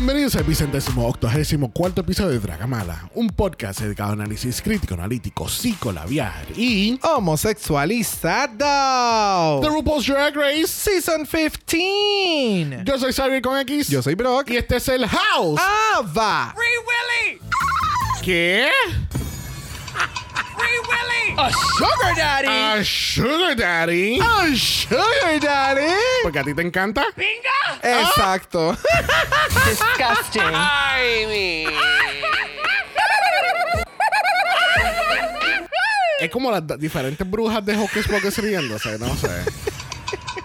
Bienvenidos al vicentésimo octogésimo cuarto episodio de Dragamala, un podcast dedicado a análisis crítico, analítico, psicolabiar y homosexualizado. The RuPaul's Drag Race Season 15. Yo soy Xavier con X. Yo soy Brock. Y este es el House. Ava. Free Willy! ¿Qué? Free Willy! A sugar daddy! A Sugar Daddy. Oh, sugar daddy. Porque a ti te encanta. Binga! Exacto. Disgusting. I mean. Es como las diferentes brujas de Hocus Pocus riéndose, no sé.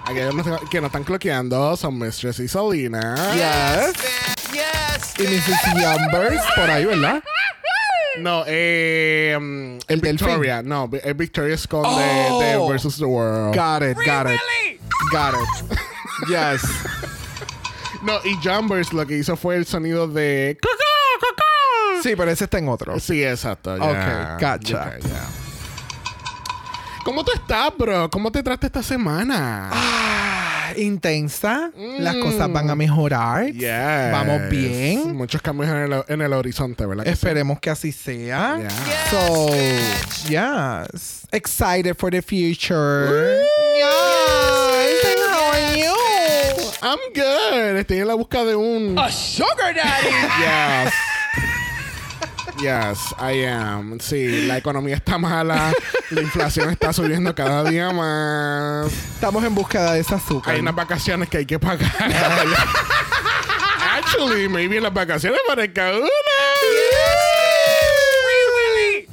Aquellos que nos están cloqueando son Mistress y Selena. yes. Yes! Y Mrs. Yumbers por ahí, ¿verdad? No, eh. mm, El Victoria. No, es Victoria Scott Oh. de, de Versus the World. Got it, Free got it, Willy! got it. Yes. No, y Jumbers lo que hizo fue el sonido de. ¡Cocó, cocó! Sí, pero ese está en otro. Sí, exacto. ya. Ok, gotcha. Ok, ya. ¿Cómo tú estás, bro? ¿Cómo te trata esta semana? Ah, intensa. Las cosas van a mejorar. Yes. Vamos bien. Muchos cambios en el, en el horizonte, ¿verdad? que? Esperemos que así sea. Yeah. So, yes. Excited for the future. Yes. And how are you? I'm good. Estoy en la busca de un. A sugar daddy! Yes. Yes, I am. Sí, la economía está mala. la inflación está subiendo cada día más. Estamos en búsqueda de ese azúcar. Hay unas vacaciones que hay que pagar. Actually, maybe las vacaciones parezca una. Willy!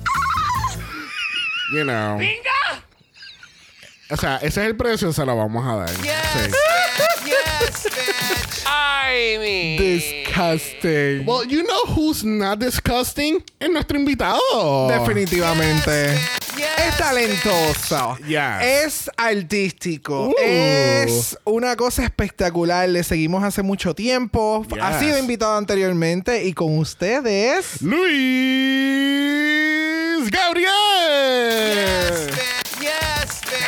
You know. Binga! O sea, ese es el precio, se lo vamos a dar. Yes! Sí. yes! Disgusting. Well, you know who's not disgusting? Es nuestro invitado. Definitivamente. Yes! Es talentoso. Yes. Es artístico. Uh. Es una cosa espectacular. Le seguimos hace mucho tiempo. Yes. Ha sido invitado anteriormente y con ustedes. Luis Gabriel.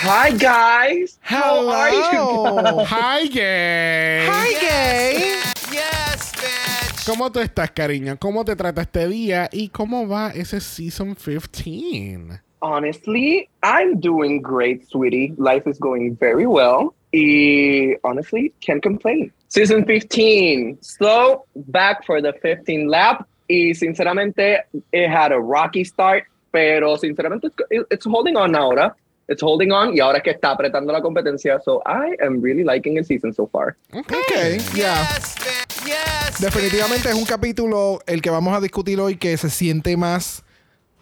Hi guys. How are you? Hello. Hi, gay. Hi, gay. Yes, bitch! ¿Cómo tú estás, cariño? ¿Cómo te trata este día? ¿Y cómo va ese Season 15? Honestly, I'm doing great, sweetie. Life is going very well. Y honestly, can't complain. Season 15. So back for the 15 lap. Y sinceramente, it had a rocky start, pero sinceramente, it's- it's holding on ahora. It's holding on y ahora que está apretando la competencia. So I am really liking the season so far. Okay. Ok, ya. Yes, bitch! Yes! Definitivamente es un capítulo el que vamos a discutir hoy que se siente más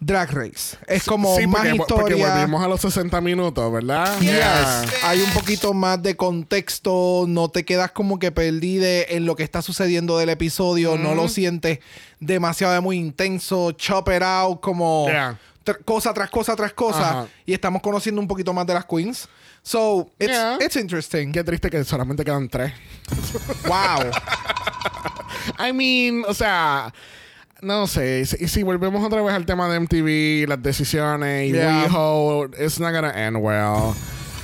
Drag Race. Es como sí, más porque, porque historia. volvimos a los 60 minutos, ¿verdad? Yes. Yeah. Hay un poquito más de contexto, no te quedas como que perdide en lo que está sucediendo del episodio, no lo sientes demasiado muy intenso, chop it out, como Yeah. Cosa tras cosa tras cosa, Ajá. y estamos conociendo un poquito más de las queens. So, it's, Yeah. it's interesting. Qué triste que solamente quedan tres. Wow. I mean, o sea, no sé. Si, si volvemos otra vez al tema de MTV, las decisiones y Yeah. WeHo, it's not gonna end well.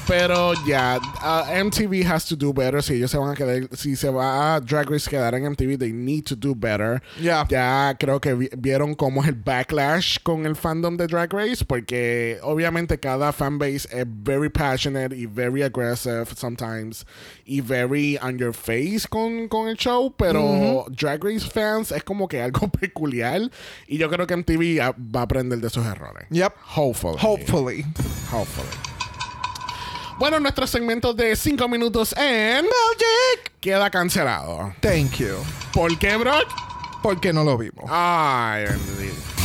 Pero ya, uh, MTV has to do better. Si ellos se van a quedar, si se va a Drag Race quedar en MTV, they need to do better. Yeah. Ya creo que vi- vieron cómo es el backlash con el fandom de Drag Race, porque obviamente cada fanbase es very passionate y very aggressive sometimes y very on your face con, con el show, pero Drag Race fans es como que algo peculiar y yo creo que MTV va a aprender de sus errores. Yep. Hopefully. Hopefully. Hopefully. Bueno, nuestro segmento de 5 minutos en Magic queda cancelado. Thank you. ¿Por qué, Brock? Porque no lo vimos. Ay.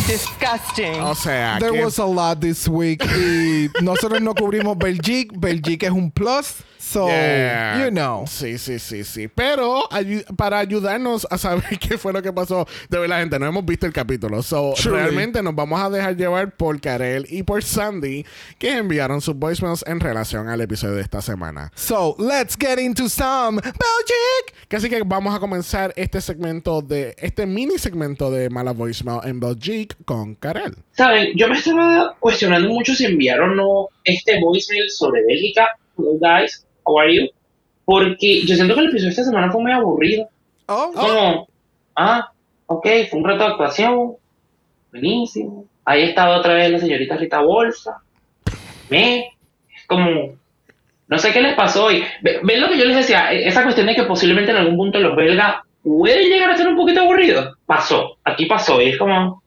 Disgusting. o sea, There que- was a lot this week y nosotros no cubrimos Belgique. Belgique es un plus. So, Yeah. you know. Sí, sí, sí, sí. Pero ayu- para ayudarnos a saber qué fue lo que pasó, de verdad, gente, no hemos visto el capítulo. So, Truly. realmente nos vamos a dejar llevar por Karel y por Sandy, que enviaron sus voicemails en relación al episodio de esta semana. So, let's get into some Belgique. Así que vamos a comenzar este segmento de este mini segmento de Mala Voicemail en Belgique con Karel. Saben, yo me estaba cuestionando mucho si enviar o no este voicemail sobre Bélgica. Guys, you? Porque yo siento que el episodio de esta semana fue muy aburrido. Oh, Como, ah, ok, fue un reto de actuación. Buenísimo. Ahí estaba otra vez la señorita Rita Bolsa. Me, es como, no sé qué les pasó hoy. Ve- ¿Ven lo que yo les decía? E- Esa cuestión de que posiblemente en algún punto los belgas pueden llegar a ser un poquito aburridos. Pasó, aquí pasó. Y es como,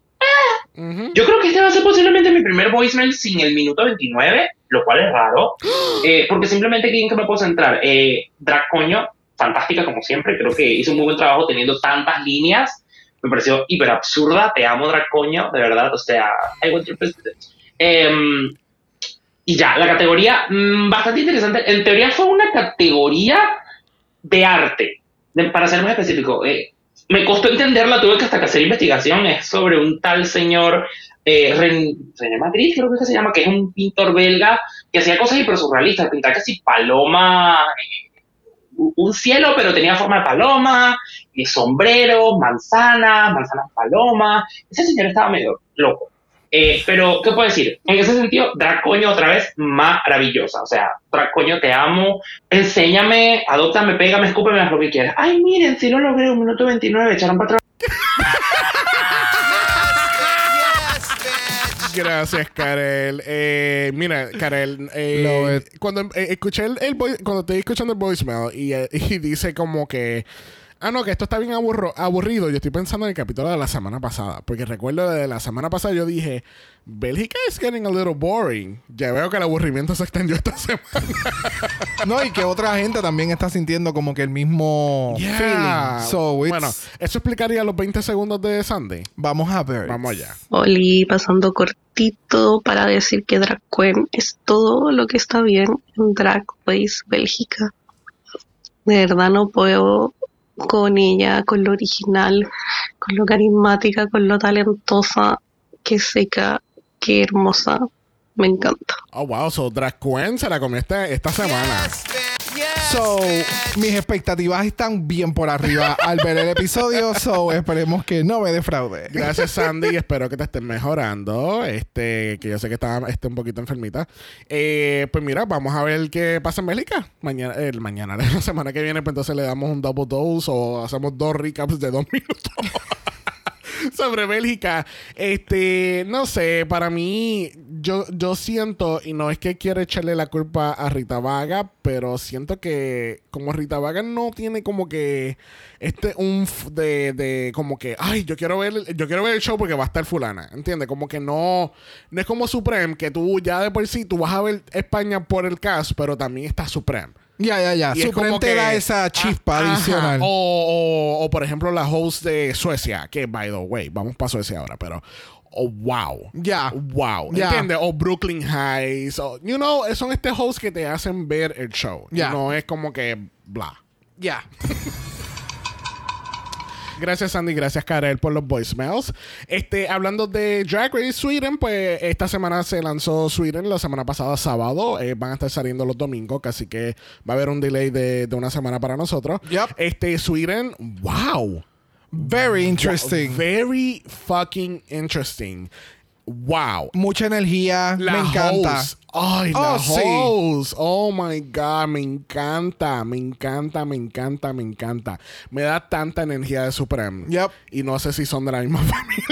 Ujú. yo creo que este va a ser posiblemente mi primer voicemail sin el minuto 29, lo cual es raro, eh, porque simplemente aquí en que me puedo centrar. Eh, Drag Coño, fantástica como siempre, creo que hizo un muy buen trabajo teniendo tantas líneas, me pareció hiper absurda, te amo Drag Coño, de verdad, o sea, I want your. Em, y ya, la categoría, mm, bastante interesante, en teoría fue una categoría de arte, de- para ser más específico. eh, me costó entenderla, tuve que hasta que hacer investigación, es sobre un tal señor eh, Ren- René Madrid, creo que se llama, que es un pintor belga que hacía cosas hiper surrealistas, pintaba casi paloma, eh, un cielo, pero tenía forma de paloma, y sombreros, manzanas, manzanas paloma. Ese señor estaba medio loco. Eh, pero, ¿qué puedo decir? En ese sentido, Dracoño otra vez maravillosa. O sea, Dracoño, te amo. Enséñame, adóptame, pégame, escúpeme, haz lo que quieras. Ay, miren, si no logré un minuto 29, echaron para atrás. Gracias, Karel. Eh, mira, Karel, eh, cuando eh, escuché el, el cuando estoy escuchando el voicemail y, eh, y dice como que ah no que esto está bien aburro- aburrido, yo estoy pensando en el capítulo de la semana pasada, porque recuerdo de la semana pasada yo dije Bélgica is getting a little boring. Ya veo que el aburrimiento se extendió esta semana. no, y que otra gente también está sintiendo como que el mismo Yeah. feeling. So, it's- bueno, eso explicaría los 20 segundos de Sunday. vamos a ver. Vamos allá. Oli, pasando cortito para decir que Drag Queen es todo lo que está bien en Drag Race Bélgica. De verdad no puedo con ella, con lo original, con lo carismática, con lo talentosa, que seca, que hermosa. Me encanta. Oh wow, so Drag Queen se la comió esta, esta semana. Yes, So, mis expectativas están bien por arriba al ver el episodio. So, esperemos que no me defraude. Gracias, Sandy. Espero que te estés mejorando. Este, que yo sé que estaba este, un poquito enfermita. Eh, pues mira, vamos a ver qué pasa en Bélgica. Mañana, el mañana, la semana que viene, pues entonces le damos un double dose o hacemos dos recaps de dos minutos. sobre Bélgica. Este, no sé, para mí, yo, yo siento, y no es que quiera echarle la culpa a Rita Vaga, pero siento que como Rita Vaga no tiene como que este un de, de como que, ay, yo quiero ver, yo quiero ver el show porque va a estar fulana, ¿entiendes? Como que no, no es como Supreme, que tú ya de por sí, tú vas a ver España por el cast, pero también está Supreme. Ya, ya, ya. Y como te da esa chispa Ah, adicional. O, o- o, por ejemplo, la host de Suecia, que by the way, vamos para Suecia ahora, pero. Oh, wow. Ya. Wow. Ya. ¿Entiendes? O Brooklyn Heights. O, you know, son este hosts que te hacen ver el show. Ya. No es como que bla. Ya. Gracias, Sandy. Gracias, Karel, por los voicemails. Este, hablando de Drag Race Sweden, pues esta semana se lanzó Sweden, la semana pasada, sábado. Eh, van a estar saliendo los domingos, así que va a haber un delay de, de una semana para nosotros. Yep. Este, Sweden, wow. Very interesting. Very fucking interesting. Wow. Mucha energía. La me encanta. host. Ay, Oh, la sí. host. Oh my God, me encanta, me encanta, me encanta, me encanta. Me da tanta energía de Supreme. Yep. Y no sé si son de la misma familia.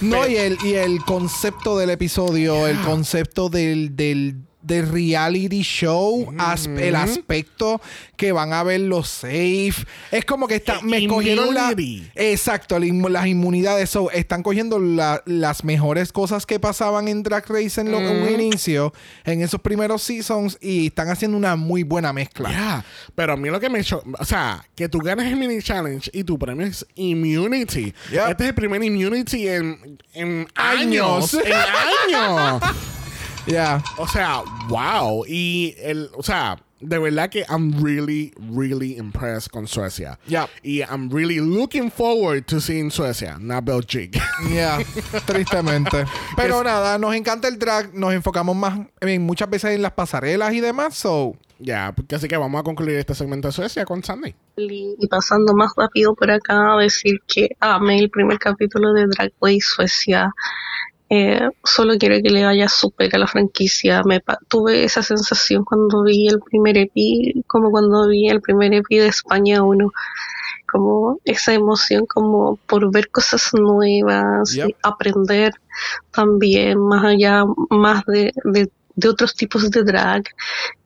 No, y el, y el concepto del episodio, el concepto del, del, del reality show, as- el aspecto que van a ver los safe. Es como que está, me cogieron la. Exacto, las inmunidades. So, están cogiendo la- las mejores cosas que pasaban en Drag Race en, lo, en un inicio, en esos primeros seasons, y están haciendo una muy buena mezcla. Ya, pero a mí lo que me echó, o sea, que tú ganes el mini challenge y tu premio es immunity. Yep. Este es el primer immunity en, en años. en años. Yeah. O sea, wow. Y el, o sea, de verdad que I'm really, really impressed con Suecia. Yep. Y I'm really looking forward to seeing Suecia, not Belgium. Yeah, tristemente. Pero nada, nos encanta el drag, nos enfocamos más en, muchas veces en las pasarelas y demás, so ya, porque así que vamos a concluir este segmento de Suecia con Sandy. Y pasando más rápido por acá, decir que amé el primer capítulo de Drag Race Suecia. Eh, solo quiero que le vaya súper a la franquicia. Me tuve esa sensación cuando vi el primer EPI, como cuando vi el primer EPI de España 1. Como esa emoción como por ver cosas nuevas, Yep. y aprender también más allá, más de, de, de otros tipos de drag.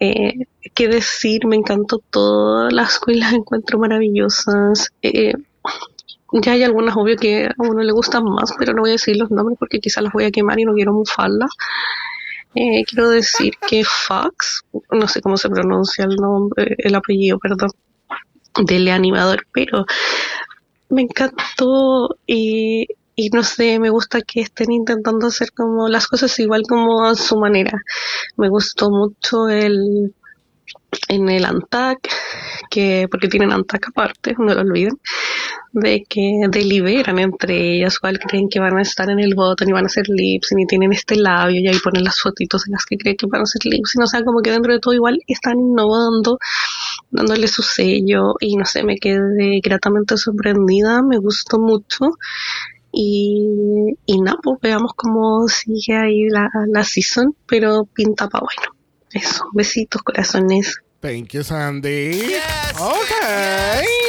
Eh, qué decir, me encantó todo, las queens las encuentro maravillosas. Eh, ya hay algunas obvio que a uno le gustan más, pero no voy a decir los nombres porque quizás las voy a quemar y no quiero mufarlas. Eh, quiero decir que Fox, no sé cómo se pronuncia el nombre, el apellido, perdón, del animador, pero me encantó y, y no sé, me gusta que estén intentando hacer como las cosas igual como a su manera. Me gustó mucho el en el Antac, que porque tienen Antac aparte, no lo olviden, de que deliberan entre ellas cuál creen que van a estar en el botón y van a hacer lips y tienen este labio y ahí ponen las fotitos en las que creen que van a hacer lips y no sé, como que dentro de todo igual están innovando, dándole su sello y no sé, me quedé gratamente sorprendida, me gustó mucho y, y nada, pues veamos cómo sigue ahí la, la season, pero pinta pa' bueno. Eso, besitos, corazones. Thank you, Sandy. Yes. Ok. Yes.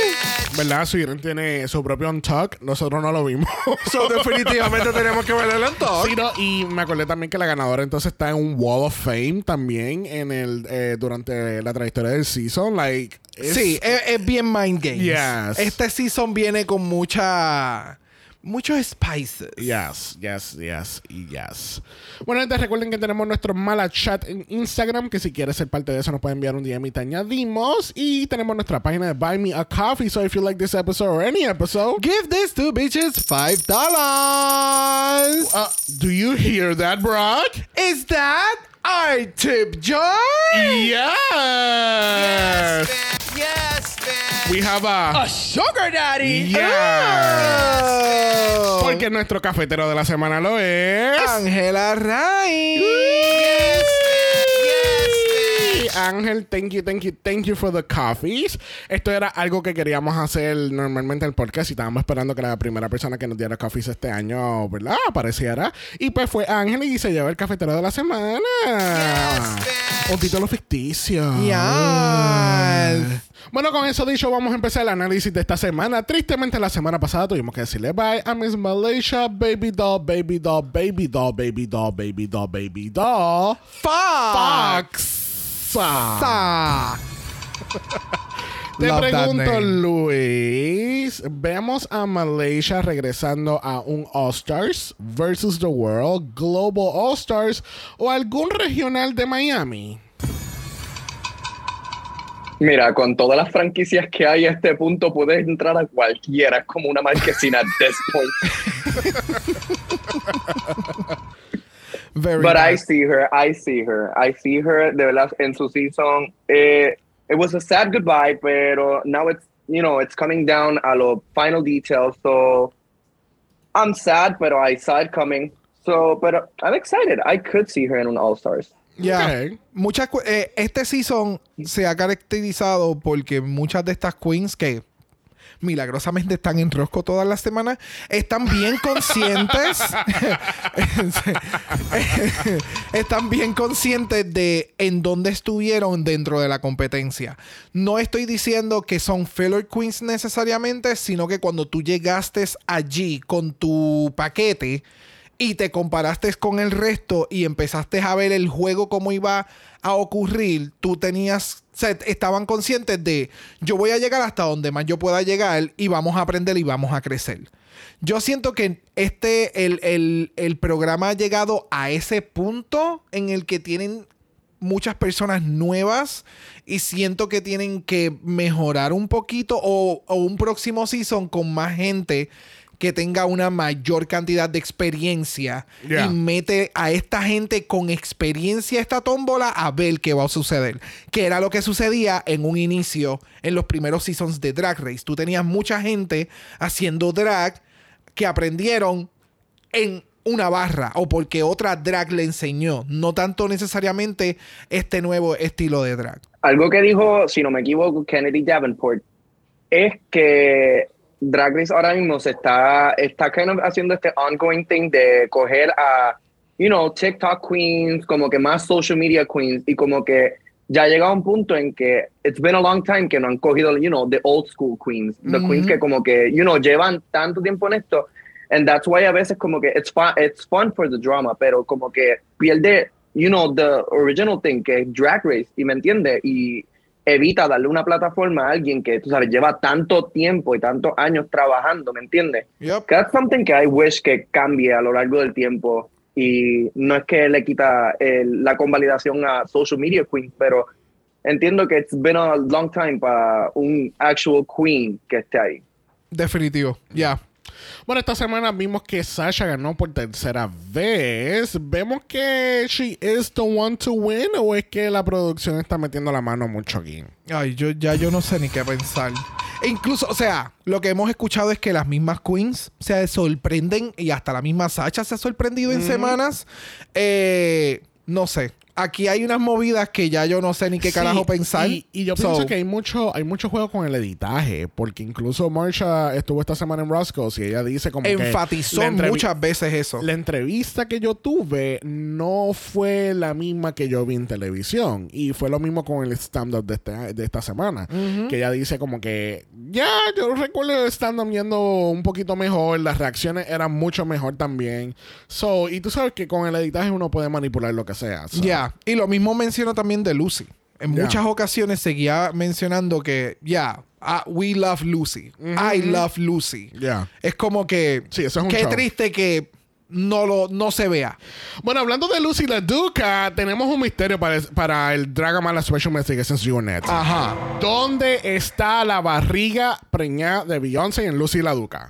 ¿Verdad? Suiren tiene su propio on-talk. Nosotros no lo vimos. So, definitivamente tenemos que ver el talk. Sí, no, y me acordé también que la ganadora entonces está en un Wall of Fame también en el eh, durante la trayectoria del season. Like, Sí, es, es bien mind games. Yes. Este season viene con mucha muchos spices. Yes, yes, yes yes. Bueno, entonces recuerden que tenemos nuestro mala chat en Instagram, que si quieres ser parte de eso nos pueden enviar un DM y te añadimos. Y tenemos nuestra página de Buy Me a Coffee, so if you like this episode or any episode, Give these two bitches five dollars. uh, do you hear that, Brock? Is that our tip jar? Yes! Yes, man. Yes. We have a... sugar daddy. Yes. Oh. Porque nuestro cafetero de la semana lo es... Ángela Ray. Yes. Yes. Ángel, thank you, thank you, thank you for the coffees. Esto era algo que queríamos hacer normalmente en el podcast y estábamos esperando que la primera persona que nos diera coffees este año, ¿verdad? Apareciera. Y pues fue Ángel y se llevó el cafetero de la semana. man. Un título ficticio. Yes. Bueno, con eso dicho, vamos a empezar el análisis de esta semana. Tristemente, la semana pasada tuvimos que decirle bye a Miss Malaysia, Baby Doll, Baby Doll, Baby Doll, Baby Doll, Baby Doll, Baby Doll. Fox. Fox. Sa. Te Love pregunto. Luis, vemos a Malaysia regresando a un All Stars versus the World, Global All Stars o algún regional de Miami. Mira, con todas las franquicias que hay a este punto, puedes entrar a cualquiera. Es como una marquesina at this point. Very But I see her. I see her. I see her. De verdad, en su season, eh, it was a sad goodbye, pero now it's, you know, it's coming down a los final details. So I'm sad, but I saw it coming. So, but I'm excited. I could see her in an All Stars. Yeah. Ok. Muchas cu- eh, este season se ha caracterizado porque muchas de estas queens que milagrosamente están en Rosco todas las semanas, están bien conscientes. están bien conscientes de en dónde estuvieron dentro de la competencia. No estoy diciendo que son filler queens necesariamente, sino que cuando tú llegaste allí con tu paquete y te comparaste con el resto y empezaste a ver el juego cómo iba a ocurrir, tú tenías, o sea, estaban conscientes de yo voy a llegar hasta donde más yo pueda llegar y vamos a aprender y vamos a crecer. Yo siento que este, el, el- el programa ha llegado a ese punto en el que tienen muchas personas nuevas y siento que tienen que mejorar un poquito o, o un próximo season con más gente que tenga una mayor cantidad de experiencia Yeah. y mete a esta gente con experiencia a esta tómbola a ver qué va a suceder. Que era lo que sucedía en un inicio en los primeros seasons de Drag Race. Tú tenías mucha gente haciendo drag que aprendieron en una barra o porque otra drag le enseñó, no tanto necesariamente este nuevo estilo de drag. Algo que dijo, si no me equivoco, Kennedy Davenport, es que Drag Race ahora mismo se está, está kind of haciendo este ongoing thing de coger a, you know, TikTok queens, como que más social media queens, y como que ya ha llegado un punto en que it's been a long time que no han cogido, you know, the old school queens, the queens que como que, you know, llevan tanto tiempo en esto, and that's why a veces como que it's fun, it's fun for the drama, pero como que pierde, you know, the original thing que es Drag Race, y me entiende, y evita darle una plataforma a alguien que, tú sabes, lleva tanto tiempo y tantos años trabajando, ¿me entiendes? Yep. That's something que I wish que cambie a lo largo del tiempo y no es que le quita el- la convalidación a social media queen, pero entiendo que it's been a long time para un actual queen que esté ahí. Definitivo, ya. Bueno, esta semana vimos que Sasha ganó por tercera vez. ¿Vemos que she is the one to win o es que la producción está metiendo la mano mucho aquí? Ay, yo ya yo no sé ni qué pensar. E incluso, o sea, lo que hemos escuchado es que las mismas queens se sorprenden y hasta la misma Sacha se ha sorprendido en semanas. Eh, no sé. Aquí hay unas movidas que ya yo no sé ni qué Sí, carajo pensar. Y, y yo So, pienso que hay mucho, hay mucho juego con el editaje, porque incluso Marsha estuvo esta semana en Roscoe's y ella dice como que enfatizó entrevi- muchas veces eso. La entrevista que yo tuve no fue la misma que yo vi en televisión. Y fue lo mismo con el stand-up de, este- de esta semana. Que ella dice como que, ya, yo recuerdo el stand-up yendo un poquito mejor. Las reacciones eran mucho mejor también. So, y tú sabes que con el editaje uno puede manipular lo que sea. So, Ya, y lo mismo menciono también de Lucy. En muchas ocasiones seguía mencionando que, ya, ah, we love Lucy. I love Lucy. Ya. Es como que, Sí, eso es un qué show. triste que no, lo, no se vea. Bueno, hablando de Lucy la Duca, tenemos un misterio para, para el Dragamala Special Investigations Unit. Ajá. ¿Dónde está la barriga preñada de Beyoncé en Lucy la Duca?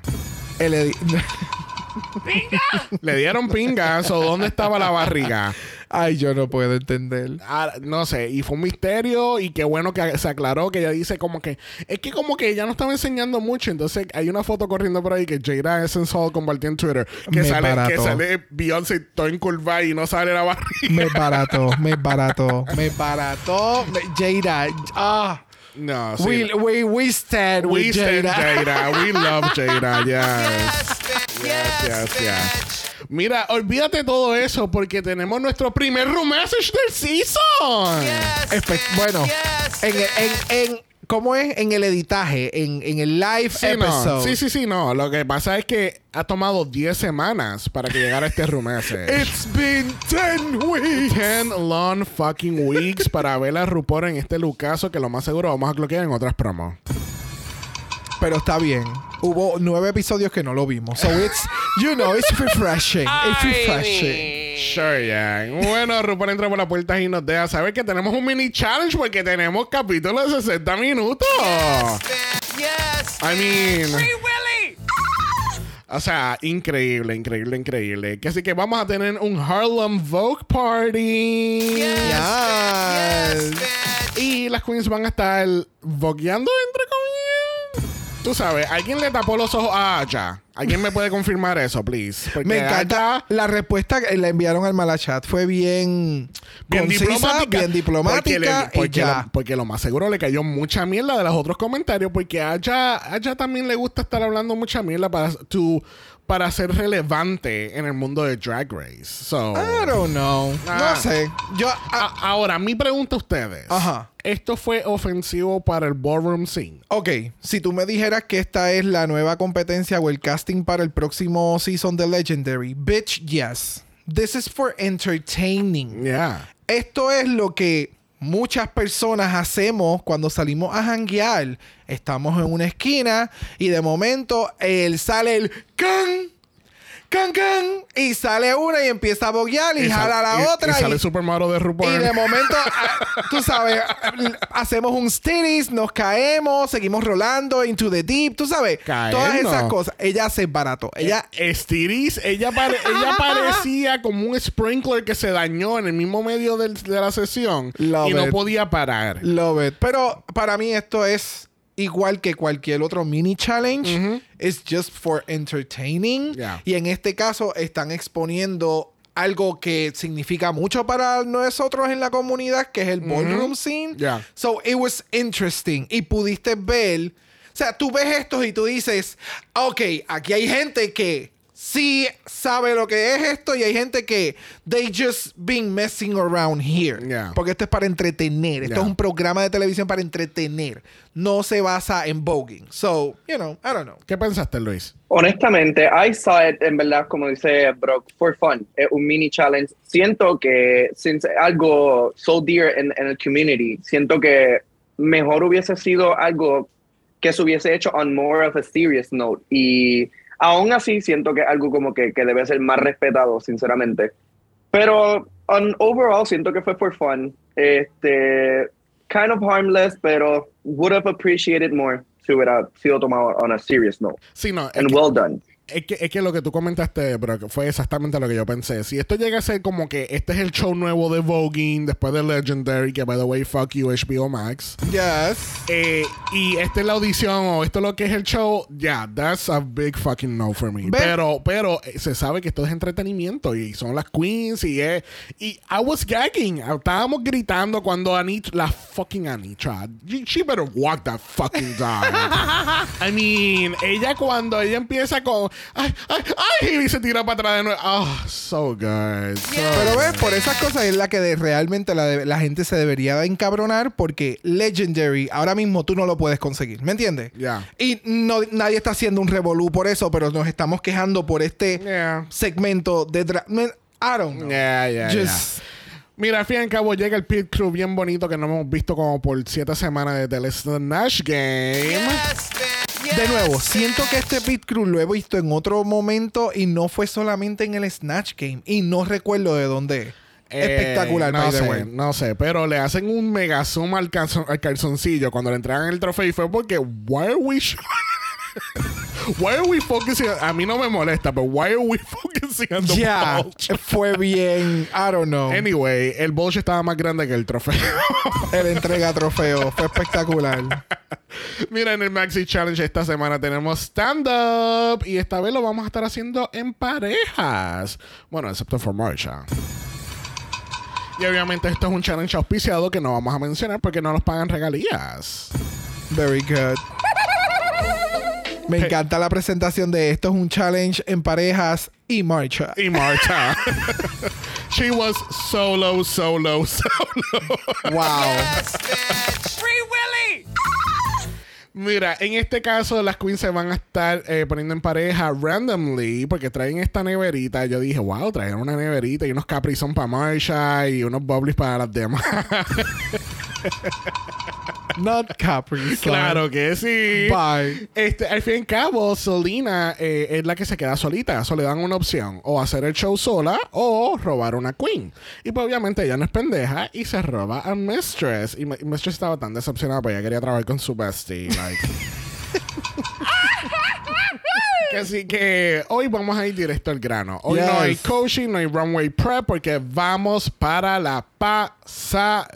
El edi- Le dieron pingas o dónde estaba la barriga. Ay, yo no puedo entender. Ah, no sé, y fue un misterio y qué bueno que se aclaró que ella dice como que es que como que ella no estaba enseñando mucho, entonces hay una foto corriendo por ahí que Jada Essence compartió en Twitter que Me sale, que sale Beyoncé todo en curva y no sale la barriga. Me barató, me barató, me barató. Me- Jada, ah. No, sí. We, we, we stand We with stand Jada. We love Jada. Yes. Yes, yes, yes. Mira, olvídate todo eso porque tenemos nuestro primer room message del season. Espe- bueno, en, en, en, ¿cómo es? En el editaje, en, en el live Sí, no. episode. sí, sí, sí, no. Lo que pasa es que ha tomado 10 semanas para que llegara este message. It's been 10 weeks. 10 long fucking weeks para ver a RuPaul en este lucaso que lo más seguro vamos a bloquear en otras promos. Pero está bien. Hubo nueve episodios que no lo vimos. So it's, you know, it's refreshing. It's refreshing. Sure, yeah. Bueno, RuPaul entra por la puerta y nos deja saber que tenemos un mini challenge porque tenemos capítulo de 60 minutos. I mean. O sea, increíble, increíble, increíble. Así que vamos a tener un Harlem Vogue Party. Yes. Y las queens van a estar vogueando entre comillas. Tú sabes, alguien le tapó los ojos a Aya. ¿Alguien me puede confirmar eso, please? Porque Me encanta la respuesta que le enviaron al Malachat. Fue bien, bien concisa, diplomática. bien diplomática Porque, le- y porque ya. lo, porque lo más seguro le cayó mucha mierda de los otros comentarios. Porque a Aya, a Aya también le gusta estar hablando mucha mierda para, para ser relevante en el mundo de Drag Race. So, I don't know. Ah. No sé. Yo, ah, ahora, mi pregunta a ustedes. Ajá. ¿Esto fue ofensivo para el ballroom scene? ok, si tú me dijeras que esta es la nueva competencia o el casting para el próximo season de Legendary, bitch, yes. This is for entertaining. Yeah. Esto es lo que muchas personas hacemos cuando salimos a janguear. Estamos en una esquina y de momento él sale el can, can, can y sale una y empieza a boguear y, jala a la y- otra. Y, sale y- Supermodel de RuPaul. y de momento, ah, tú sabes, hacemos un stitties, nos caemos, seguimos rolando into the deep, tú sabes, todas esas cosas. Ella hace barato. Ella, Estiris, ella, pare- ella parecía como un sprinkler que se dañó en el mismo medio del- de la sesión Love y no podía parar. love it. Pero para mí esto es igual que cualquier otro mini challenge. It's just for entertaining. Yeah. Y en este caso están exponiendo algo que significa mucho para nosotros en la comunidad, que es el ballroom scene. Yeah. So it was interesting. Y pudiste ver. O sea, tú ves esto y tú dices, ok, aquí hay gente que sí sabe lo que es esto y hay gente que they just been messing around here. Yeah. Porque esto es para entretener. Esto Yeah. es un programa de televisión para entretener. No se basa en voguing. So, you know, I don't know. ¿Qué pensaste, Luis? Honestamente, I saw it en verdad, como dice Brock, for fun. Es un mini challenge. Siento que, since algo so dear en, en el community, siento que mejor hubiese sido algo que se hubiese hecho on more of a serious note. Y aún así, siento que es algo como que, que debe ser más respetado, sinceramente. Pero, on overall, siento que fue for fun. Este, kind of harmless, pero would have appreciated more si hubiera sido tomado on a serious note. Sí, no. And que, well done. Es que, es que lo que tú comentaste, bro, que fue exactamente lo que yo pensé. Si esto llega a ser como que este es el show nuevo de Voguing después de Legendary, que by the way, fuck you, HBO Max. Yes. Eh, y esta es la audición o esto es lo que es el show, yeah, that's a big fucking no for me. Pero, pero eh, se sabe que esto es entretenimiento y son las queens y es. Y I was gagging. Estábamos gritando cuando Anitra, la fucking Anitra, she better walk that fucking dog. I mean, ella cuando ella empieza con. Ay, ay, ay, y se tira para atrás de nuevo. Oh, so good. So Pero ves, por esas cosas es la que de- realmente la, de- la gente se debería encabronar porque Legendary ahora mismo tú no lo puedes conseguir. ¿Me entiendes? Yeah. Y no, nadie está haciendo un revolú por eso, pero nos estamos quejando por este Yeah. segmento de... dra- Man, I don't know. Yeah, yeah, Just- Mira, al fin y al cabo llega el pit crew bien bonito que no hemos visto como por siete semanas desde el Snatch Game. De nuevo, siento que este Pit Crew lo he visto en otro momento y no fue solamente en el Snatch Game. Y no recuerdo de dónde. es. Eh, Espectacular, no sé, way. no sé, pero le hacen un mega zoom al, calzon- al calzoncillo cuando le entregan el trofeo y fue porque why are we why are we focusing a mí no me molesta, pero why are we focusing on the bulge? fue bien. I don't know. Anyway, el bulge estaba más grande que el trofeo. El entrega trofeo. Fue espectacular. Mira, en el Maxi Challenge esta semana tenemos stand-up y esta vez lo vamos a estar haciendo en parejas. Bueno, excepto for Marsha. Y obviamente esto es un challenge auspiciado que no vamos a mencionar porque no nos pagan regalías. Very good. Me encanta la presentación de esto. Es un challenge en parejas y marcha. Y Marsha. She was solo, solo, solo. Wow. Mira, en este caso las queens se van a estar eh, poniendo en pareja randomly porque traen esta neverita. Yo dije, wow, traen una neverita y unos Capri para Marsha y unos bubblies para las demás. Not Capri. Sun. claro que sí. Bye. Este, al fin y al cabo, Selena eh, es la que se queda solita. Eso le dan una opción. O hacer el show sola o robar una queen. Y pues obviamente ella no es pendeja y se roba a Mistress. Y, y Mistress estaba tan decepcionada porque ella quería trabajar con su bestie. Like. Que Así que hoy vamos a ir directo al grano. Hoy no hay Yes. coaching, no hay runway prep porque vamos para la pasarela.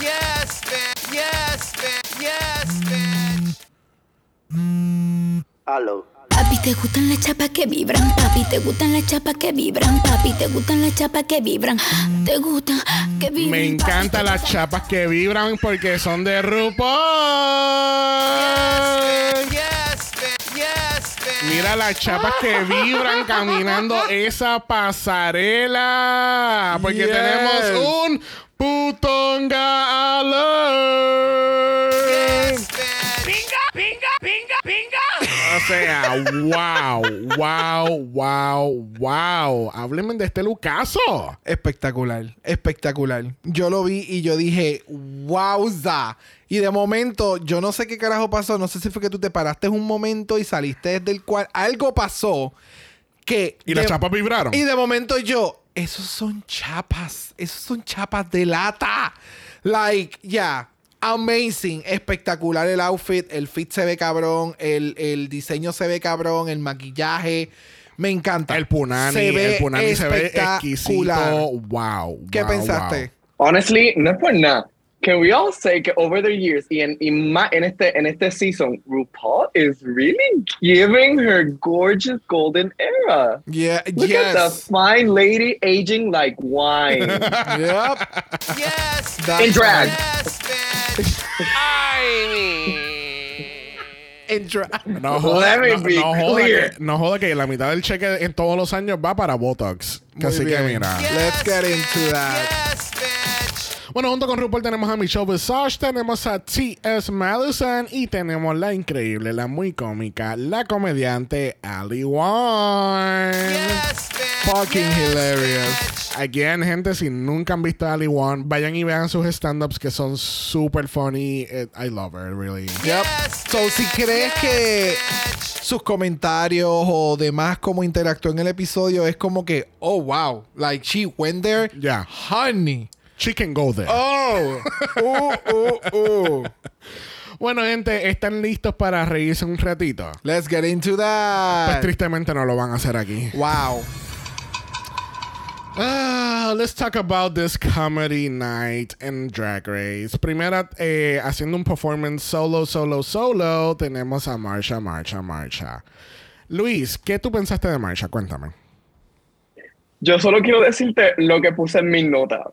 Yes, bitch. Yes, bitch. Yes, bitch. Papi, te gustan las chapas que vibran. Papi, te gustan las chapas que vibran. Papi, te gustan las chapas que vibran. Te gustan que vibran. Me encantan las chapas que vibran porque son de RuPaul. Yes, bitch. Mira las chapas que vibran caminando esa pasarela. Porque Yes. tenemos un putonga alert. Yes, bitch. O sea, wow, wow, wow, wow. Háblenme de este Lucaso. Espectacular, espectacular. Yo lo vi y yo dije, wowza. Y de momento, yo no sé qué carajo pasó. No sé si fue que tú te paraste un momento y saliste desde el cual algo pasó que. Y las chapas vibraron. Y de momento yo, esos son chapas. Esos son chapas de lata. Like, ya. Amazing, espectacular el outfit, el fit se ve cabrón, el, el diseño se ve cabrón, el maquillaje, me encanta. El punani, Se ve el punani se ve exquisito. Wow. ¿Qué wow, pensaste? Honestly, no es por nada. Can we all say que over the years y en, y ma- en este en este season, RuPaul is really giving her gorgeous golden era. Yeah, Look at the fine lady aging like wine. Yep. Yes, In drag. yes, bitch. I mean. In dra- No joda, no, no joda que, no joda que la mitad del cheque en todos los años va para Botox. Muy Así que bien. mira. Let's get into that. Yes. Bueno, junto con RuPaul tenemos a Michelle Visage, tenemos a T.S. Madison y tenemos la increíble, la muy cómica, la comediante Ali Wong. Yes, bitch. Fucking Yes, hilarious. Again, gente, si nunca han visto a Ali Wong, vayan y vean sus stand-ups que son super funny. It- I love her, really. Yep. Yes, So, si crees que sus comentarios o demás como interactuó en el episodio es como que, oh wow, like she went there, Yeah. honey. She can go there. Oh, uh, uh, uh. Bueno, gente, ¿están listos para reírse un ratito? Let's get into Pues that. tristemente no lo van a hacer aquí. Wow. Ah, let's talk about this comedy night in Drag Race. Primera, eh, haciendo un performance solo, solo, solo, tenemos a Marsha, Marsha, Marsha. Luis, ¿qué tú pensaste de Marsha? Cuéntame. Yo solo quiero decirte lo que puse en mi nota.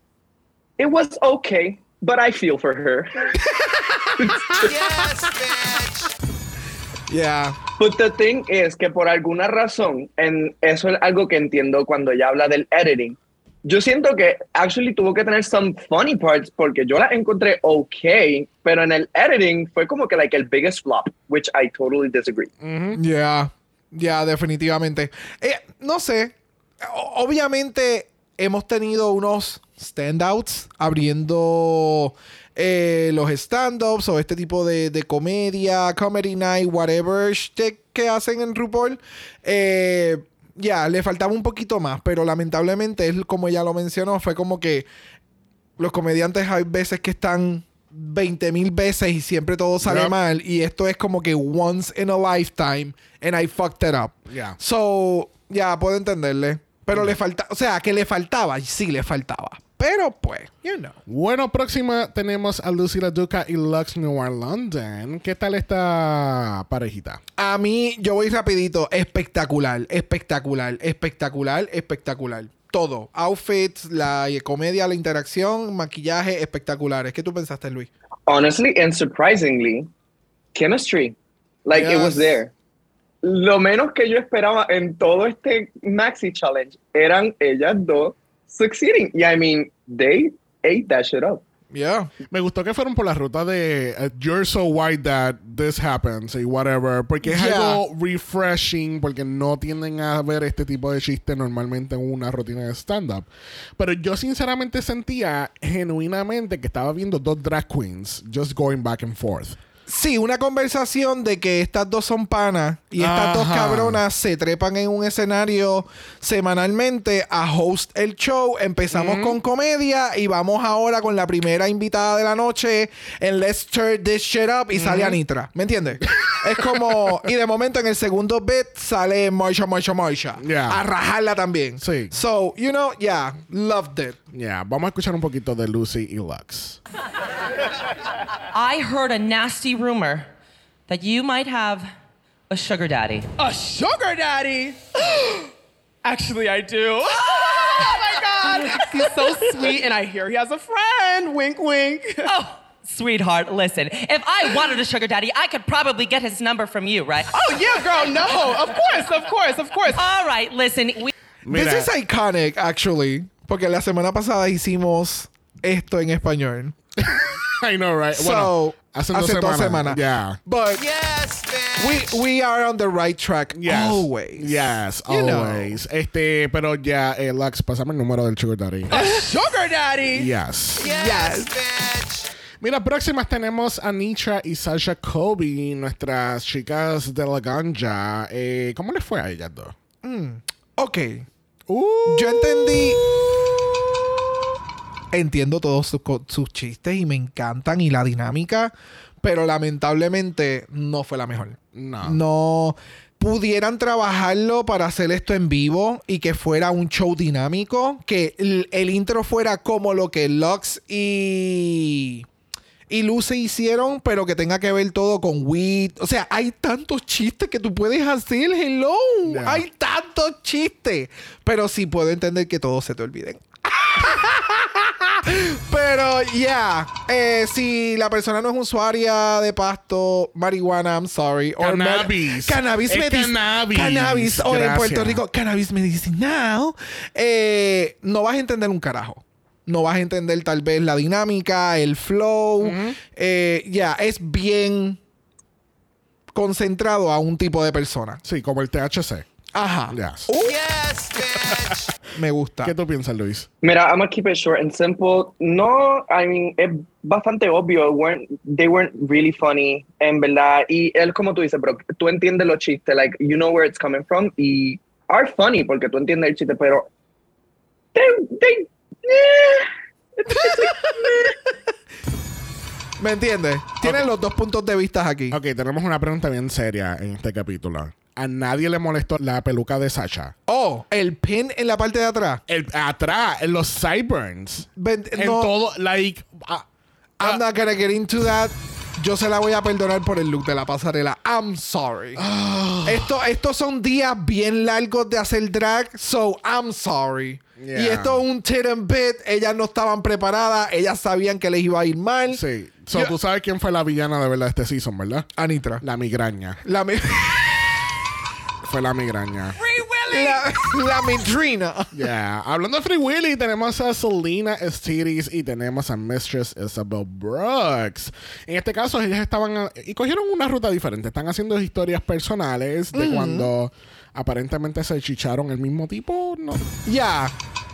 It was okay, but I feel for her. yes, bitch. Yeah. But the thing is que por alguna razón, en eso es algo que entiendo cuando ella habla del editing. Yo siento que actually tuvo que tener some funny parts porque yo la encontré okay, pero en el editing fue como que like el biggest flop, which I totally disagree. Ya, ya, definitivamente. Eh, no sé. O- obviamente hemos tenido unos standouts abriendo eh, los stand-ups o este tipo de, de comedia, comedy night, whatever shtick que hacen en RuPaul. Eh, ya, le faltaba un poquito más, pero lamentablemente, es como ella lo mencionó, fue como que los comediantes hay veces que están 20 mil veces y siempre todo sale Yep. mal. Y esto es como que once in a lifetime and I fucked it up. Yeah. So, ya puedo entenderle. Pero le falta, o sea, que le faltaba, sí le faltaba. Pero pues, you know. Bueno, próxima tenemos a Lucy Duca y Lux Noir London. ¿Qué tal esta parejita? A mí, yo voy rapidito. Espectacular, espectacular, espectacular, espectacular. Todo. Outfits, la comedia, la interacción, maquillaje, espectaculares. ¿Qué tú pensaste, Luis? Honestly and surprisingly, chemistry, like it was there. Lo menos que yo esperaba en todo este maxi challenge eran ellas dos succeeding. Yeah, I mean, they ate that shit up. Yeah. Me gustó que fueron por la ruta de uh, You're so white that this happens y whatever. Porque es Yeah. algo refreshing, porque no tienden a ver este tipo de chiste normalmente en una rutina de stand-up. Pero yo sinceramente sentía genuinamente que estaba viendo dos drag queens just going back and forth. Sí, una conversación de que estas dos son panas y estas dos Ajá. cabronas se trepan en un escenario semanalmente a host el show. Empezamos con comedia y vamos ahora con la primera invitada de la noche en Let's Turn This Shit Up y sale Anitra. ¿Me entiendes? es como... Y de momento en el segundo bit sale Marsha, Marsha, Marsha. Yeah. A rajarla también. Sí. So, you know, yeah, loved it. Yeah, vamos a escuchar un poquito de Lucy y Lux. I heard a nasty rumor that you might have a sugar daddy. A sugar daddy? Actually, I do. Oh my God. He's so sweet, and I hear he has a friend. Wink, wink. Oh, sweetheart, listen. If I wanted a sugar daddy, I could probably get his number from you, right? Oh, yeah, girl. No. Of course, of course, of course. All right, listen. We- Mira, This is iconic, actually. Porque la semana pasada hicimos esto en español. I know, right? So, hace, hace dos dos semanas. semanas. Yeah. But Yes, bitch. we, we are on the right track Yes. always. Yes, You know. always. Este, pero ya, eh, Lux, pásame el número del Sugar Daddy. Sugar daddy. yes. Yes, bitch. Mira, próximas tenemos a Nitra y Sasha Kobe, nuestras chicas de la ganja. Eh, ¿Cómo les fue a ellas dos? Ok. Uh, Yo entendí. Entiendo todos sus, sus chistes y me encantan y la dinámica, pero lamentablemente no fue la mejor. No. No pudieran trabajarlo para hacer esto en vivo y que fuera un show dinámico, que el, el intro fuera como lo que Lux y y Luce hicieron, pero que tenga que ver todo con weed. O sea, hay tantos chistes que tú puedes hacer, hello. Yeah. Hay tantos chistes. Pero sí puedo entender que todos se te olviden. Pero ya, eh, si la persona no es usuaria de pasto, marihuana, I'm sorry. or Cannabis. med- cannabis. Es cannabis. Cannabis. O en Gracias. Puerto Rico, cannabis medicinal. eh, no vas a entender un carajo. No vas a entender tal vez la dinámica, el flow. Eh, ya, es bien concentrado a un tipo de persona. Sí, como el THC. Ajá. Yes. Yes, bitch. Me gusta. ¿Qué tú piensas, Luis? Mira, I'm gonna keep it short and simple. No, I mean, es bastante obvio. Weren't, they weren't really funny, en verdad. Y él, como tú dices, bro, tú entiendes los chistes, like, you know where it's coming from. Y are funny porque tú entiendes el chiste, pero they, they, eh. ¿Me entiendes? Tienen los dos puntos de vista aquí. Ok, tenemos una pregunta bien seria en este capítulo. ¿A nadie le molestó la peluca de Sasha? Oh, el pin en la parte de atrás. El, atrás, en los sideburns. En no, todo, like... ah, I'm not gonna get into that. Yo se la voy a perdonar por el look de la pasarela. I'm sorry. Esto, estos son días bien largos de hacer drag, so I'm sorry. Yeah. Y esto es un tit and bit. Ellas no estaban preparadas. Ellas sabían que les iba a ir mal. sí. So, Yo- tú sabes quién fue la villana de verdad de este season, ¿verdad? Anitra. La migraña. La, mi- Fue la migraña. la, la midrina. Yeah. Hablando de Free Willy, tenemos a Selena Estiris y tenemos a Mistress Isabel Brooks. En este caso, ellas estaban a- y cogieron una ruta diferente. Están haciendo historias personales de cuando aparentemente se chicharon el mismo tipo. No. Ya.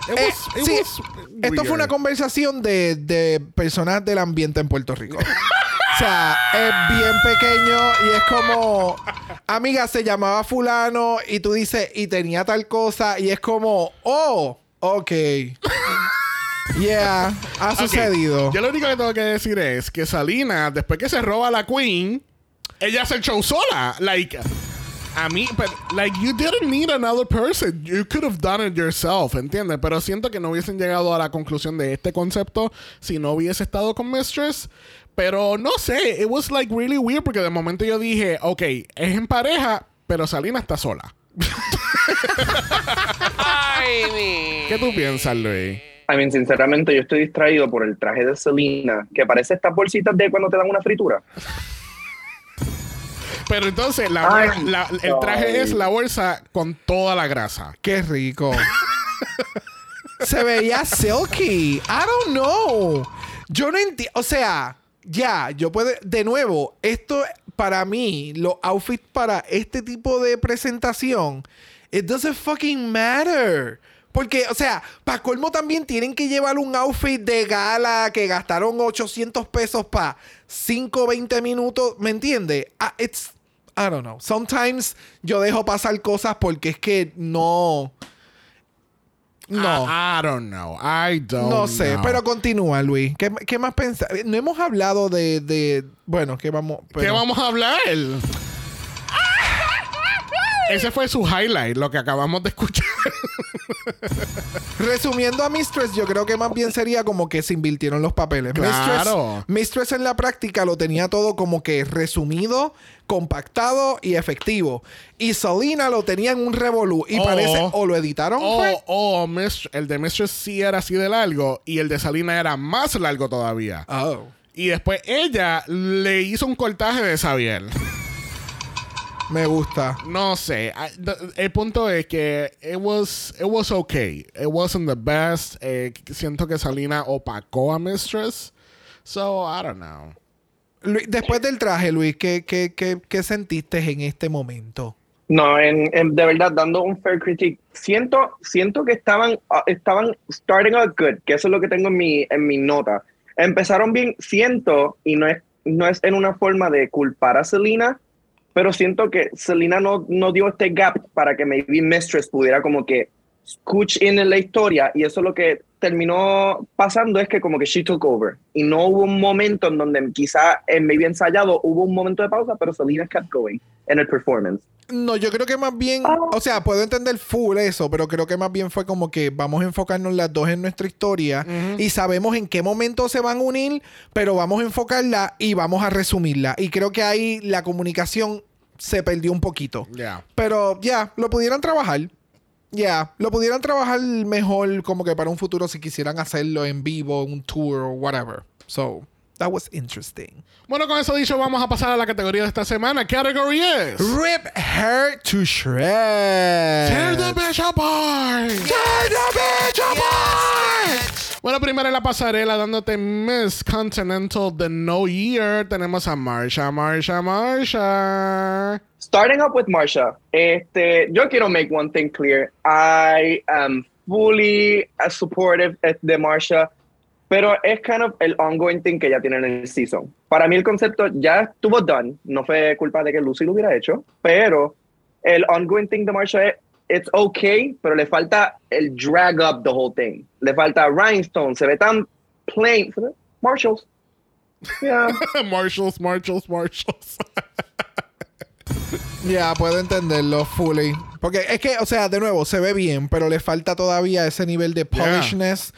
It Eh, sí, was esto fue una conversación de, de personas del ambiente en Puerto Rico. o sea, es bien pequeño y es como, amiga, se llamaba fulano y tú dices, y tenía tal cosa y es como, oh, ok. Yeah, ha sucedido. Yo lo único que tengo que decir es que Salina, después que se roba a la Queen, ella hace el show sola. Like, a mí, but, like, you didn't need another person. You could have done it yourself, ¿entiendes? Pero siento que no hubiesen llegado a la conclusión de este concepto si no hubiese estado con Mistress. Pero no sé, it was like really weird porque de momento yo dije, ok, es en pareja, pero Salina está sola. I mean. ¿Qué tú piensas, Luis? I mean, sinceramente, yo estoy distraído por el traje de Selena, que parece estas bolsitas de cuando te dan una fritura. Pero entonces, la, Ay, la- el traje es la bolsa con toda la grasa. Qué rico. Se veía silky. I don't know. Yo no entiendo. O sea, ya, yo puedo. De nuevo, esto para mí, los outfits para este tipo de presentación, it doesn't fucking matter. Porque, o sea, para colmo también tienen que llevar un outfit de gala que gastaron 800 pesos para 5 20 minutos. ¿Me entiendes? Ah, it's. I don't know. Sometimes yo dejo pasar cosas porque es que no. No. I, I don't know. I don't No sé, know. pero continúa, Luis. ¿Qué, qué más pensás? No hemos hablado de, de- Bueno, ¿qué vamos? ¿Qué pero- vamos a hablar? Ese fue su highlight, lo que acabamos de escuchar. Resumiendo a Mistress, yo creo que más bien sería como que se invirtieron los papeles. Claro. Mistress, Mistress en la práctica lo tenía todo como que resumido, compactado y efectivo. Y Selena lo tenía en un revolú. Y Oh. parece, o lo editaron. O, o Mist- el de Mistress sí era así de largo y el de Salina era más largo todavía. Oh. Y después ella le hizo un cortaje de Xavier. Me gusta. No sé. I- the- El punto es que it was, it was okay. It wasn't the best. Eh, siento que Salina opacó a Mistress. So, I don't know. Luis, después del traje, Luis, ¿qué, qué, qué, qué sentiste en este momento? No, en, en- de verdad, dando un fair critique, siento, siento que estaban, ah, estaban starting out good, que eso es lo que tengo en mi, en mi nota. Empezaron bien, siento, y no es, no es en una forma de culpar a Selena, pero siento que Selena no, no dio este gap para que maybe Mistress pudiera como que scooch in en la historia, y eso lo que terminó pasando es que como que she took over, y no hubo un momento en donde quizá en maybe ensayado hubo un momento de pausa, pero Selena kept going en el performance. No, yo creo que más bien, o sea, puedo entender full eso, pero creo que más bien fue como que vamos a enfocarnos las dos en nuestra historia y sabemos en qué momento se van a unir, pero vamos a enfocarla y vamos a resumirla. Y creo que ahí la comunicación se perdió un poquito. Yeah. Pero ya, lo pudieran trabajar. Ya, lo pudieran trabajar mejor como que para un futuro si quisieran hacerlo en vivo, un tour o whatever. So, that was interesting. Bueno, con eso dicho, vamos a pasar a la categoría de esta semana. Category es... Rip her to shreds. Tear the bitch apart. Tear the bitch apart. Bueno, primero en la pasarela dándote Miss Continental The No Year. Tenemos a Marsha, Marsha, Marsha. Starting up with Marsha, este, yo quiero make one thing clear. I am fully supportive de Marsha, pero es kind of el ongoing thing que ya tienen en el season. Para mí el concepto ya estuvo done. No fue culpa de que Lucy lo hubiera hecho, pero el ongoing thing de Marsha es it's okay, pero le falta el drag up the whole thing. Le falta rhinestone, se ve tan plain. Marshalls. Yeah. Marshalls, Marshalls, Marshalls. Ya, puedo entenderlo fully. Porque es que, o sea, de nuevo, se ve bien, pero le falta todavía ese nivel de polishness.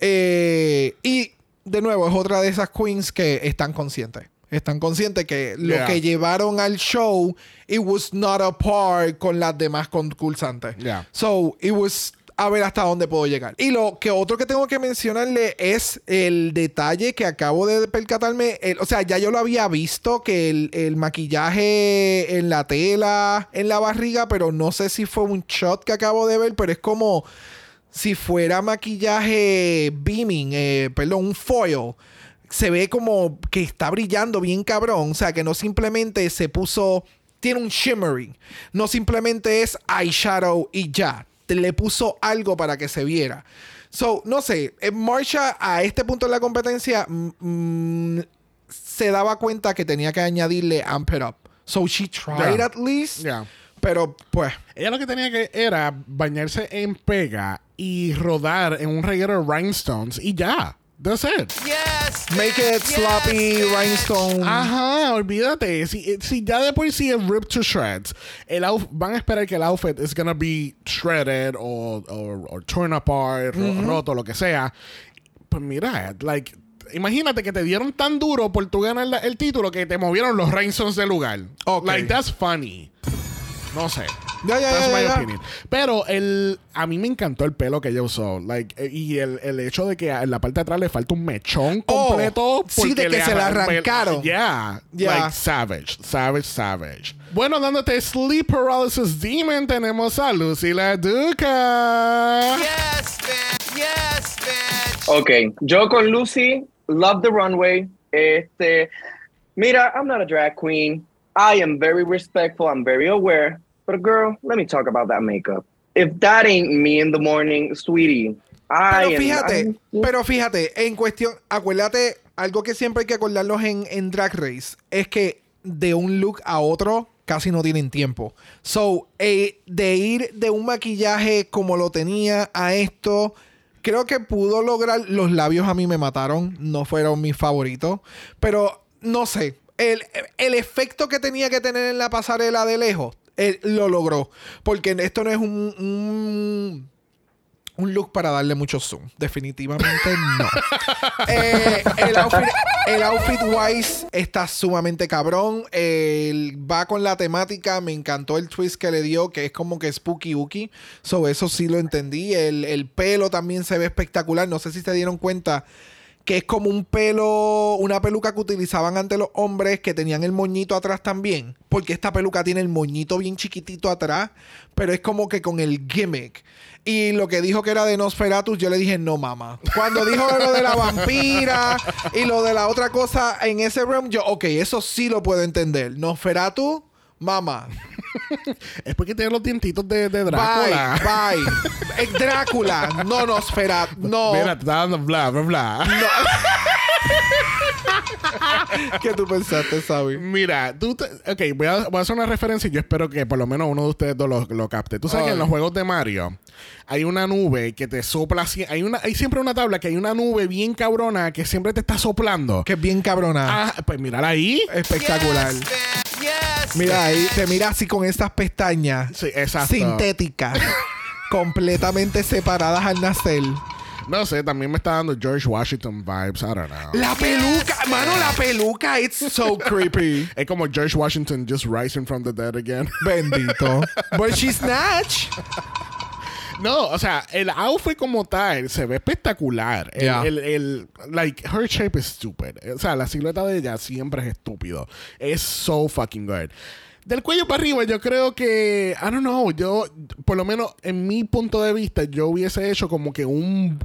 Eh, y, de nuevo, es otra de esas queens que están conscientes. Están conscientes que lo Yeah. que llevaron al show, it was not a par con las demás concursantes. Yeah. So, it was a ver hasta dónde puedo llegar. Y lo que otro que tengo que mencionarle es el detalle que acabo de percatarme. el- o sea, ya yo lo había visto que el, el maquillaje en la tela, en la barriga, pero no sé si fue un shot que acabo de ver, pero es como si fuera maquillaje beaming, eh, perdón, un foil. Se ve como que está brillando bien cabrón. O sea, que no simplemente se puso. Tiene un shimmering. No simplemente es eyeshadow y ya. Le puso algo para que se viera. So, no sé. Marsha, a este punto de la competencia, mm, mm, se daba cuenta que tenía que añadirle amp it up. So, she tried Yeah. at least. Yeah. Pero, pues. Ella lo que tenía que era bañarse en pega y rodar en un reguero de rhinestones y ya. That's it. Yes, Make it sloppy, yes, rhinestone. Ajá, olvídate. Si, si ya de por sí es ripped to shreds, el van a esperar que el outfit is gonna be shredded o or, or torn apart, ro- roto, lo que sea. Pues mira, like, imagínate que te dieron tan duro por tu ganar la- el título que te movieron los rhinestones del lugar. Ok. Like, that's funny. No sé. Ya, ya, That's ya, my ya. opinion. Pero el, a mí me encantó el pelo que ella usó. Like, eh, y el, el hecho de que en la parte de atrás le falta un mechón Oh, completo. sí, de que le se la arran- arrancaron. Yeah. Yeah. Like savage. Savage, savage. Bueno, dándote Sleep Paralysis Demon, tenemos a Lucy la Duca. Yes, bitch. Yes, bitch. Ok, yo con Lucy, Love the Runway. Este, mira, I'm not a drag queen. I am very respectful. I'm very aware. But girl, let me talk about that makeup. If that ain't me in the morning, sweetie, Pero fíjate, pero fíjate, en cuestión, acuérdate, algo que siempre hay que acordarlos en, en Drag Race es que de un look a otro casi no tienen tiempo. So, eh, de ir de un maquillaje como lo tenía a esto, creo que pudo lograr. Los labios a mí me mataron, no fueron mis favoritos, pero no sé. El, el efecto que tenía que tener en la pasarela de lejos Él lo logró. Porque esto no es un, un, un look para darle mucho zoom. Definitivamente no. Eh, el, outfit, el outfit wise está sumamente cabrón. El- va con la temática. Me encantó el twist que le dio, que es como que spooky ooky. So, eso sí lo entendí. El, el pelo también se ve espectacular. No sé si se dieron cuenta que es como un pelo, una peluca que utilizaban ante los hombres que tenían el moñito atrás también. Porque esta peluca tiene el moñito bien chiquitito atrás, pero es como que con el gimmick. Y lo que dijo que era de Nosferatus, yo le dije, no, mamá. Cuando dijo lo de la vampira y lo de la otra cosa en ese room, yo, ok, eso sí lo puedo entender. Nosferatu, mamá. Es porque tiene los dientitos de, de Drácula. Bye, bye. Eh, Drácula, no no. Mira, te está dando bla, bla, bla. ¿Qué tú pensaste, Sabi? Mira, tú te- ok, voy a, voy a hacer una referencia y yo espero que por lo menos uno de ustedes dos lo, lo capte. Tú sabes que en los juegos de Mario hay una nube que te sopla así. Hay, una, hay siempre una tabla que hay una nube bien cabrona que siempre te está soplando. Que es bien cabrona. Ah, pues mírala ahí. Espectacular. Yes. Yes. Mira ahí, te mira así con estas pestañas Sí, exacto. sintéticas, completamente separadas al nacer. No sé, también me está dando George Washington vibes. I don't know. La peluca, mano, la peluca, it's so creepy. Es como George Washington just rising from the dead again. Bendito. But she's snatch. No, o sea, el outfit como tal se ve espectacular. El, Yeah. el, el- like, her shape is stupid. O sea, la silueta de ella siempre es estúpido. Es so fucking good. Del cuello para arriba, yo creo que, I don't know, yo, por lo menos en mi punto de vista, yo hubiese hecho como que un,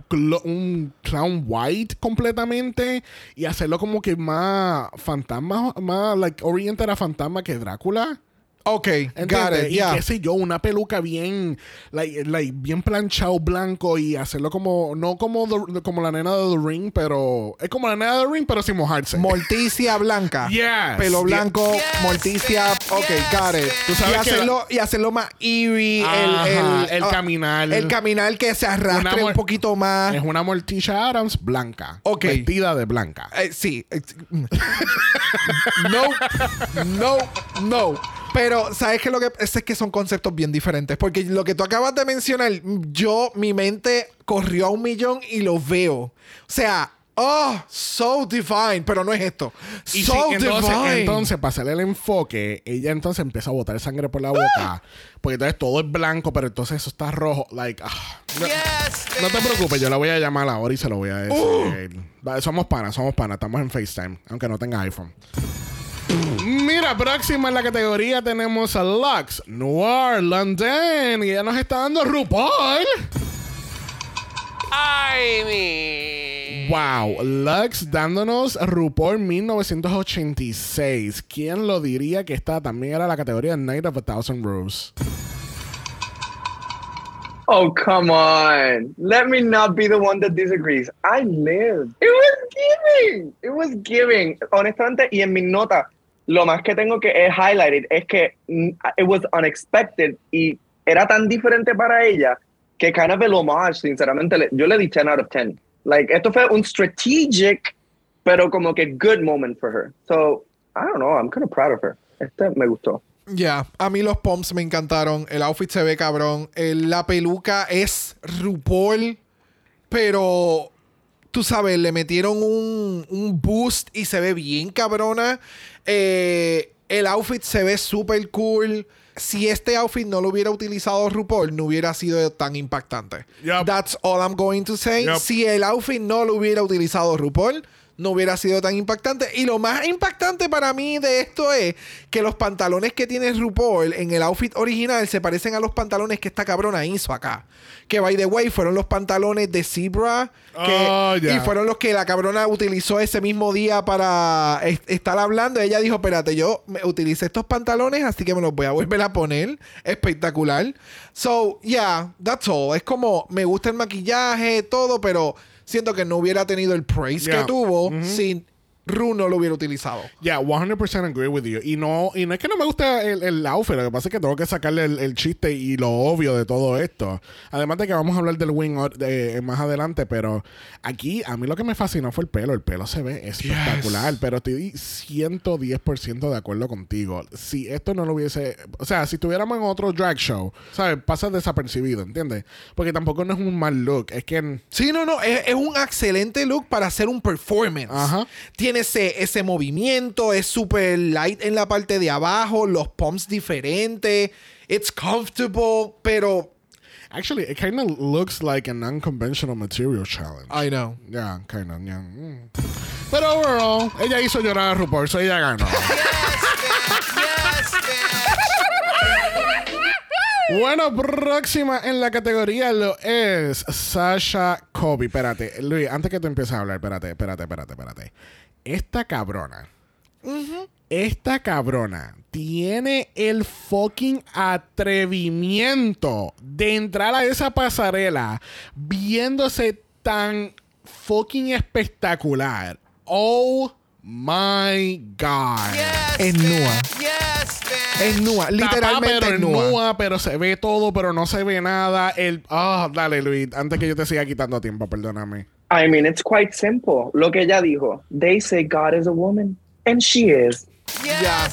un clown white completamente y hacerlo como que más fantasma, más, like, oriented a fantasma que Drácula. Ok, got it, Y yeah. qué sé yo, una peluca bien, like, like, bien planchado blanco y hacerlo como, no como, the- como la nena de The Ring, pero es como la nena de The Ring, pero sin mojarse. Morticia blanca. Yes. Pelo blanco, Yes, morticia. bitch. Ok, got it. Yes, Tú sabes y, hacerlo, y hacerlo más eerie. Ajá, el, el ah, caminar. El caminar que se arrastre un poquito más. Es una Morticia Adams blanca. Ok. Vestida de blanca. Eh, sí. eh, no, no, no. Pero, ¿sabes qué? Lo que es, es que son conceptos bien diferentes. Porque lo que tú acabas de mencionar, yo, mi mente corrió a un millón y lo veo. O sea, oh, so divine. Pero no es esto. Y so sí, entonces, divine. entonces, para hacerle el enfoque, ella entonces empieza a botar sangre por la boca. Porque entonces todo es blanco, pero entonces eso está rojo. Like, ah. no, Yes, no te preocupes, yo la voy a llamar ahora y se lo voy a decir. Uh. Somos panas, somos panas. Estamos en FaceTime, aunque no tenga iPhone. Mira, próxima en la categoría tenemos a Lux Noir London. Y ella nos está dando RuPaul. I mean. Wow, Lux dándonos RuPaul 1986. ¿Quién lo diría que esta también era la categoría Night of a Thousand Roses? Oh, come on. Let me not be the one that disagrees. I lived. It was giving. It was giving. Honestamente, y en mi nota, lo más que tengo que es highlighted es que mm, it was unexpected y era tan diferente para ella que kind of el homage, sinceramente, yo le di 10 out of 10. Like, esto fue un strategic, pero como que good moment for her. So, I don't know. I'm kind of proud of her. Este me gustó. Ya, a mí los pumps me encantaron. El outfit se ve cabrón. El- la peluca es RuPaul, pero tú sabes, le metieron un, un boost y se ve bien cabrona. Eh, el outfit se ve súper cool. Si este outfit no lo hubiera utilizado RuPaul, no hubiera sido tan impactante. That's all I'm going to say. Si el outfit no lo hubiera utilizado RuPaul, no hubiera sido tan impactante. Y lo más impactante para mí de esto es que los pantalones que tiene RuPaul en el outfit original se parecen a los pantalones que esta cabrona hizo acá. Que, by the way, fueron los pantalones de Zebra. que- Oh, ya. Y fueron los que la cabrona utilizó ese mismo día para es- estar hablando. Ella dijo, espérate, yo me utilicé estos pantalones, así que me los voy a volver a poner. Espectacular. So, yeah, that's all. Es como, me gusta el maquillaje, todo, pero siento que no hubiera tenido el praise Yeah. que tuvo Ujú. si Ru no lo hubiera utilizado. Yeah, 100% agree with you. Y no, y no es que no me gusta el, el outfit, lo que pasa es que tengo que sacarle el, el chiste y lo obvio de todo esto. Además de que vamos a hablar del wing de- más adelante, pero aquí a mí lo que me fascinó fue el pelo. El pelo se ve espectacular, pero estoy 110% de acuerdo contigo. Si esto no lo hubiese, o sea, si tuviéramos en otro drag show, ¿sabes? Pasa desapercibido, ¿entiendes? Porque tampoco no es un mal look, es que... Sí, no, no, es, es un excelente look para hacer un performance. Ajá. Tiene ese, ese movimiento, es súper light en la parte de abajo, los pumps diferentes, it's comfortable, pero Actually, it kind of looks like an unconventional material challenge. I know. Yeah, kind of, yeah. Mm. Pero overall, ella hizo llorar a RuPaul, so ella ganó. Bueno, próxima en la categoría lo es Sasha Kobe. Espérate, Luis, antes que tú empieces a hablar, espérate, espérate, espérate, espérate. Esta cabrona, esta cabrona tiene el fucking atrevimiento de entrar a esa pasarela viéndose tan fucking espectacular. Oh my God. en Nua. En Nua, literalmente Tapa, pero en Nua. nua, pero se ve todo, pero no se ve nada. El, ah, dale, Luis, antes que yo te siga quitando tiempo, perdóname. I mean, it's quite simple. Lo que ella dijo. They say God is a woman, and she is. Ya.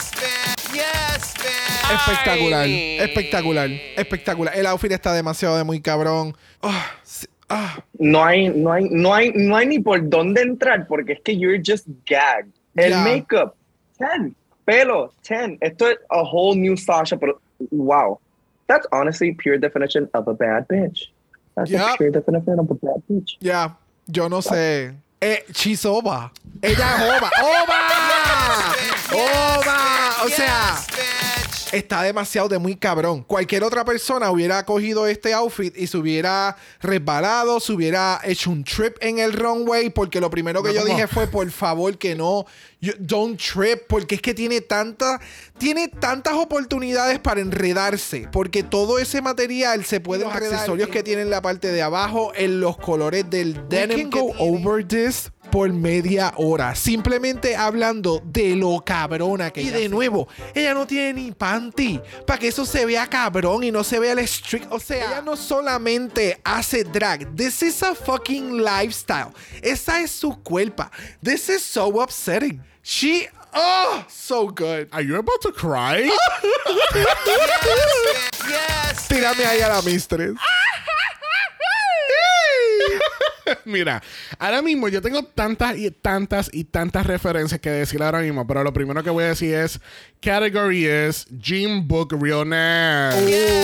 Espectacular, espectacular, espectacular. El outfit está demasiado de muy cabrón. Ah, sí, ah. No hay, no hay, no hay, no hay ni por dónde entrar porque es que you're just gagged. El Ya. makeup, 10. Pelo, 10. Esto es a whole new Sasha, pero wow. That's honestly pure definition of a bad bitch. That's Yup. a pure definition of a bad bitch. Ya, yo no sé. Eh, she's over. Ella es over. ¡Over! ¡Over! O sea, está demasiado de muy cabrón. Cualquier otra persona hubiera cogido este outfit y se hubiera resbalado, se hubiera hecho un trip en el runway, porque lo primero que No, yo dije fue, por favor, que no, you- don't trip, porque es que tiene tanta, tiene tantas oportunidades para enredarse, porque todo ese material se puede los accesorios que tiene en la parte de abajo, en los colores del denim. go over this por media hora, simplemente hablando de lo cabrona que y de nuevo, ella no tiene ni panty para que eso se vea cabrón y no se vea el strict, o sea, ella no solamente hace drag, this is a fucking lifestyle. Esa es su cuerpo. This is so upsetting. She oh, so good. Are you about to cry? Tírame ahí a la mistress. Mira, ahora mismo yo tengo tantas y tantas y tantas referencias que decir ahora mismo, pero lo primero que voy a decir es category es Gym Book Realness.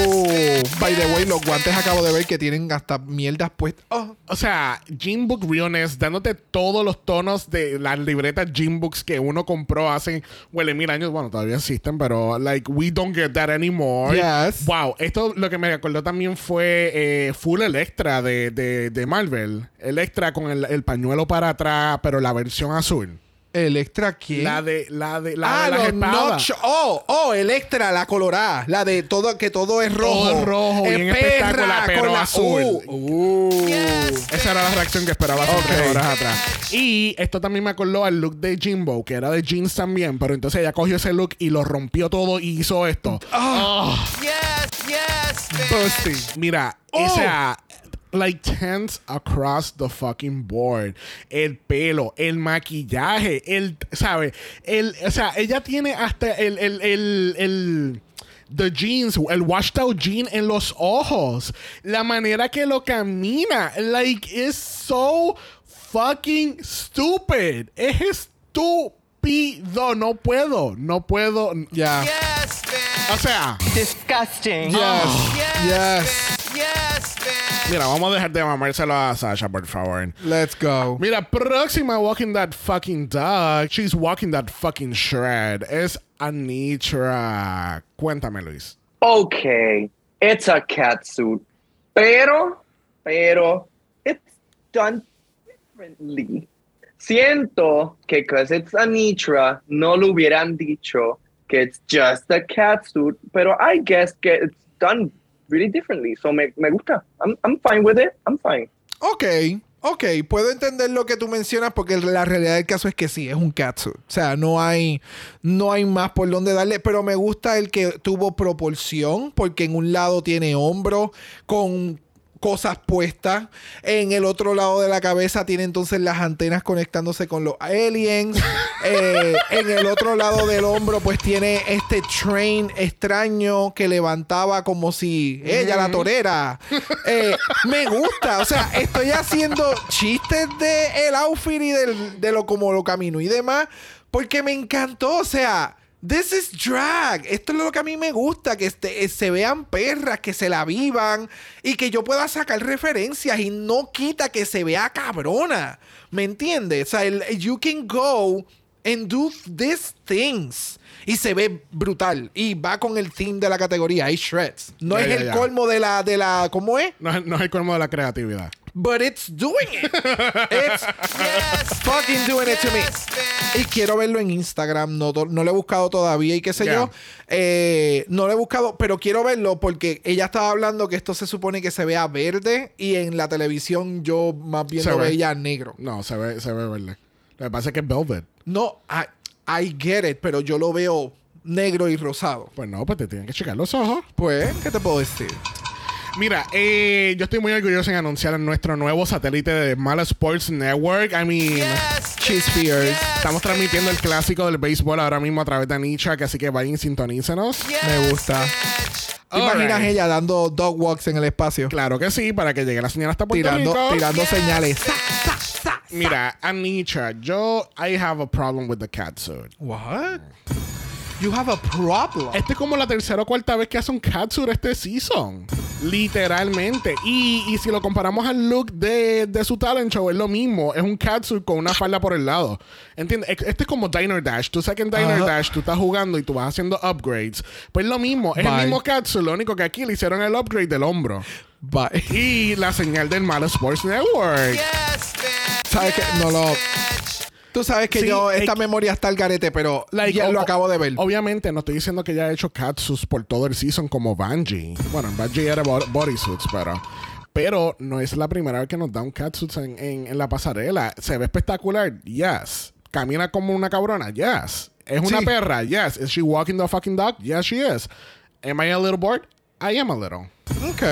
Oh, by the way, los guantes acabo de ver que tienen hasta mierdas puestas. Oh, O sea, Gym Book Realness dándote todos los tonos de las libretas Gym Books que uno compró hace, huele mil años. Bueno, todavía existen, pero like, we don't get that anymore. Yes. Wow, esto lo que me acordó también fue eh, Full Electra de, de, de Marvel. Electra con el, el pañuelo para atrás, pero la versión azul. Electra, ¿quién? La de, la de, la ah, de las los espadas. Notch. Oh, oh, Electra, la colorada. La de todo, que todo es rojo. Todo rojo, Es bien perra, espectacular, pero con la- azul. Uh, uh. Esa era la reacción que esperaba hace Ok. tres horas atrás. Y esto también me acordó al look de Jimbo, que era de jeans también, pero entonces ella cogió ese look y lo rompió todo y hizo esto. Ah. Busty. Mira, Oh. o sea, like tense across the fucking board. El pelo, el maquillaje, el, ¿sabes? El, o sea, ella tiene hasta el, el, el, el the jeans, el washed out jean en los ojos. La manera que lo camina, like, is so fucking stupid. Es estúpido. No puedo, no puedo. Ya. O sea, Disgusting. Yes. Mira, vamos a dejar de mamárselo a Sasha, por favor. Let's go. Mira, próxima walking that fucking dog. She's walking that fucking shred. Es Anitra. Cuéntame, Luis. Okay, it's a cat suit, pero, pero, it's done differently. Siento que because it's Anitra, no lo hubieran dicho que it's just a cat suit, pero I guess que it's done really differently. So me, me gusta. I'm, I'm fine with it. I'm fine. Ok. Ok, puedo entender lo que tú mencionas porque la realidad del caso es que sí, es un catsuit. O sea, no hay, no hay más por donde darle, pero me gusta el que tuvo proporción porque en un lado tiene hombro con cosas puestas. En el otro lado de la cabeza tiene entonces las antenas conectándose con los aliens. Eh, en el otro lado del hombro pues tiene este train extraño que levantaba como si ella la torera. Eh, me gusta, o sea, estoy haciendo chistes de el outfit y del- de lo como lo camino y demás porque me encantó, o sea, This is drag. Esto es lo que a mí me gusta, que este- eh, se vean perras, que se la vivan y que yo pueda sacar referencias y no quita que se vea cabrona. ¿Me entiendes? O sea, el, you can go and do these things. Y se ve brutal. Y va con el theme de la categoría. Hay shreds. No es el colmo de la, de la. ¿Cómo es? No, es- no es el colmo de la creatividad. But it's doing it. It's fucking doing it to me. Y quiero verlo en Instagram. No, lo he buscado todavía y qué sé yo. Eh, no lo he buscado, pero quiero verlo porque ella estaba hablando que esto se supone que se vea verde y en la televisión yo más bien Se lo ve. veía negro. No, se ve, se ve verde. Lo que pasa es que es velvet. No, I, I get it, pero yo lo veo negro y rosado. Pues no, pues te tienen que checar los ojos. Pues, ¿qué te puedo decir? Mira, eh, yo estoy muy orgulloso en anunciar nuestro nuevo satélite de Mala Sports Network. I mean, Cheese Fears. estamos transmitiendo el clásico del béisbol ahora mismo a través de Anicha, que así que vayan y sintonícenos. Me gusta. ¿Te imaginas right. ella dando dog walks en el espacio? Claro que sí, para que llegue la señal hasta Puerto Tirando, Rico. tirando señales. Mira, Anicha, yo I have a problem with the catsuit. What? You have a problem. Este es como la tercera o cuarta vez que hace un catsuit este season. Literalmente. Y, y si lo comparamos al look de, de su talent show, es lo mismo. Es un catsuit con una falda por el lado. ¿Entiendes? Este es como Diner Dash. Tú sabes que en Diner. Dash tú estás jugando y tú vas haciendo upgrades. Pues lo mismo. Es Bye. el mismo catsuit. Lo único que aquí le hicieron el upgrade del hombro. Bye. Y la señal del Malo Sports Network. ¿Sabes que No lo. Tú sabes que Sí, yo, es esta memoria está al garete, pero Like, ya o- lo acabo de ver. Obviamente, no estoy diciendo que ella ha hecho catsuits por todo el season como Bungie. Bueno, Bungie era bo- bodysuits, pero. Pero no es la primera vez que nos da un catsuit en, en, en la pasarela. Se ve espectacular, yes. Camina como una cabrona, yes. Es una Sí. perra, yes. Is she walking the fucking dog? Yes, she is. Am I a little bored? I am a little. ok.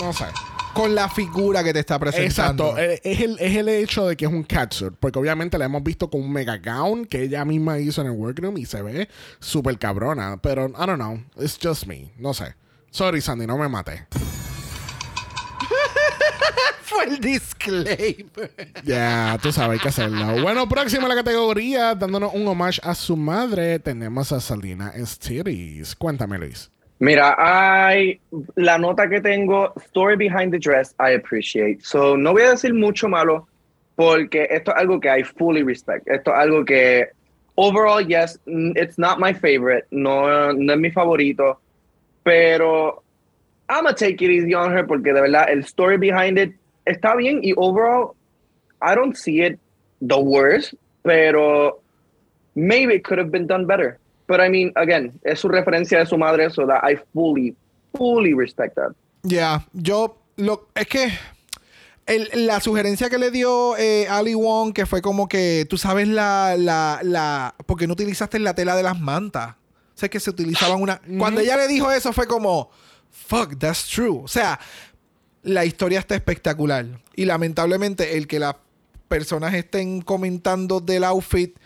No sé. Con la figura que te está presentando. Exacto, eh, es el, es el hecho de que es un catsuit, porque obviamente la hemos visto con un mega gown que ella misma hizo en el workroom y se ve súper cabrona, pero I don't know, it's just me, no sé. Sorry Sandy, no me maté. Fue el disclaimer. Ya, tú sabes hay que hacerlo. Bueno, próxima a la categoría, dándonos un homage a su madre, tenemos a Salina Stiris. Cuéntame, Luis. Mira, hay la nota que tengo, story behind the dress, I appreciate. So, no voy a decir mucho malo porque esto es algo que I fully respect. Esto es algo que, overall, yes, it's not my favorite, no, no es mi favorito, pero I'm gonna take it easy on her porque de verdad el story behind it está bien y overall, I don't see it the worst, pero maybe it could have been done better. But I mean, again, es su referencia de su madre, so that I fully, fully respect that. Ya, yo lo es que el- la sugerencia que le dio eh, Ali Wong, que fue como que tú sabes la, la, la, porque no utilizaste la tela de las mantas. O sea, que se utilizaban una. Cuando ella le dijo eso, fue como, fuck, that's true. O sea, la historia está espectacular. Y lamentablemente, el que las personas estén comentando del outfit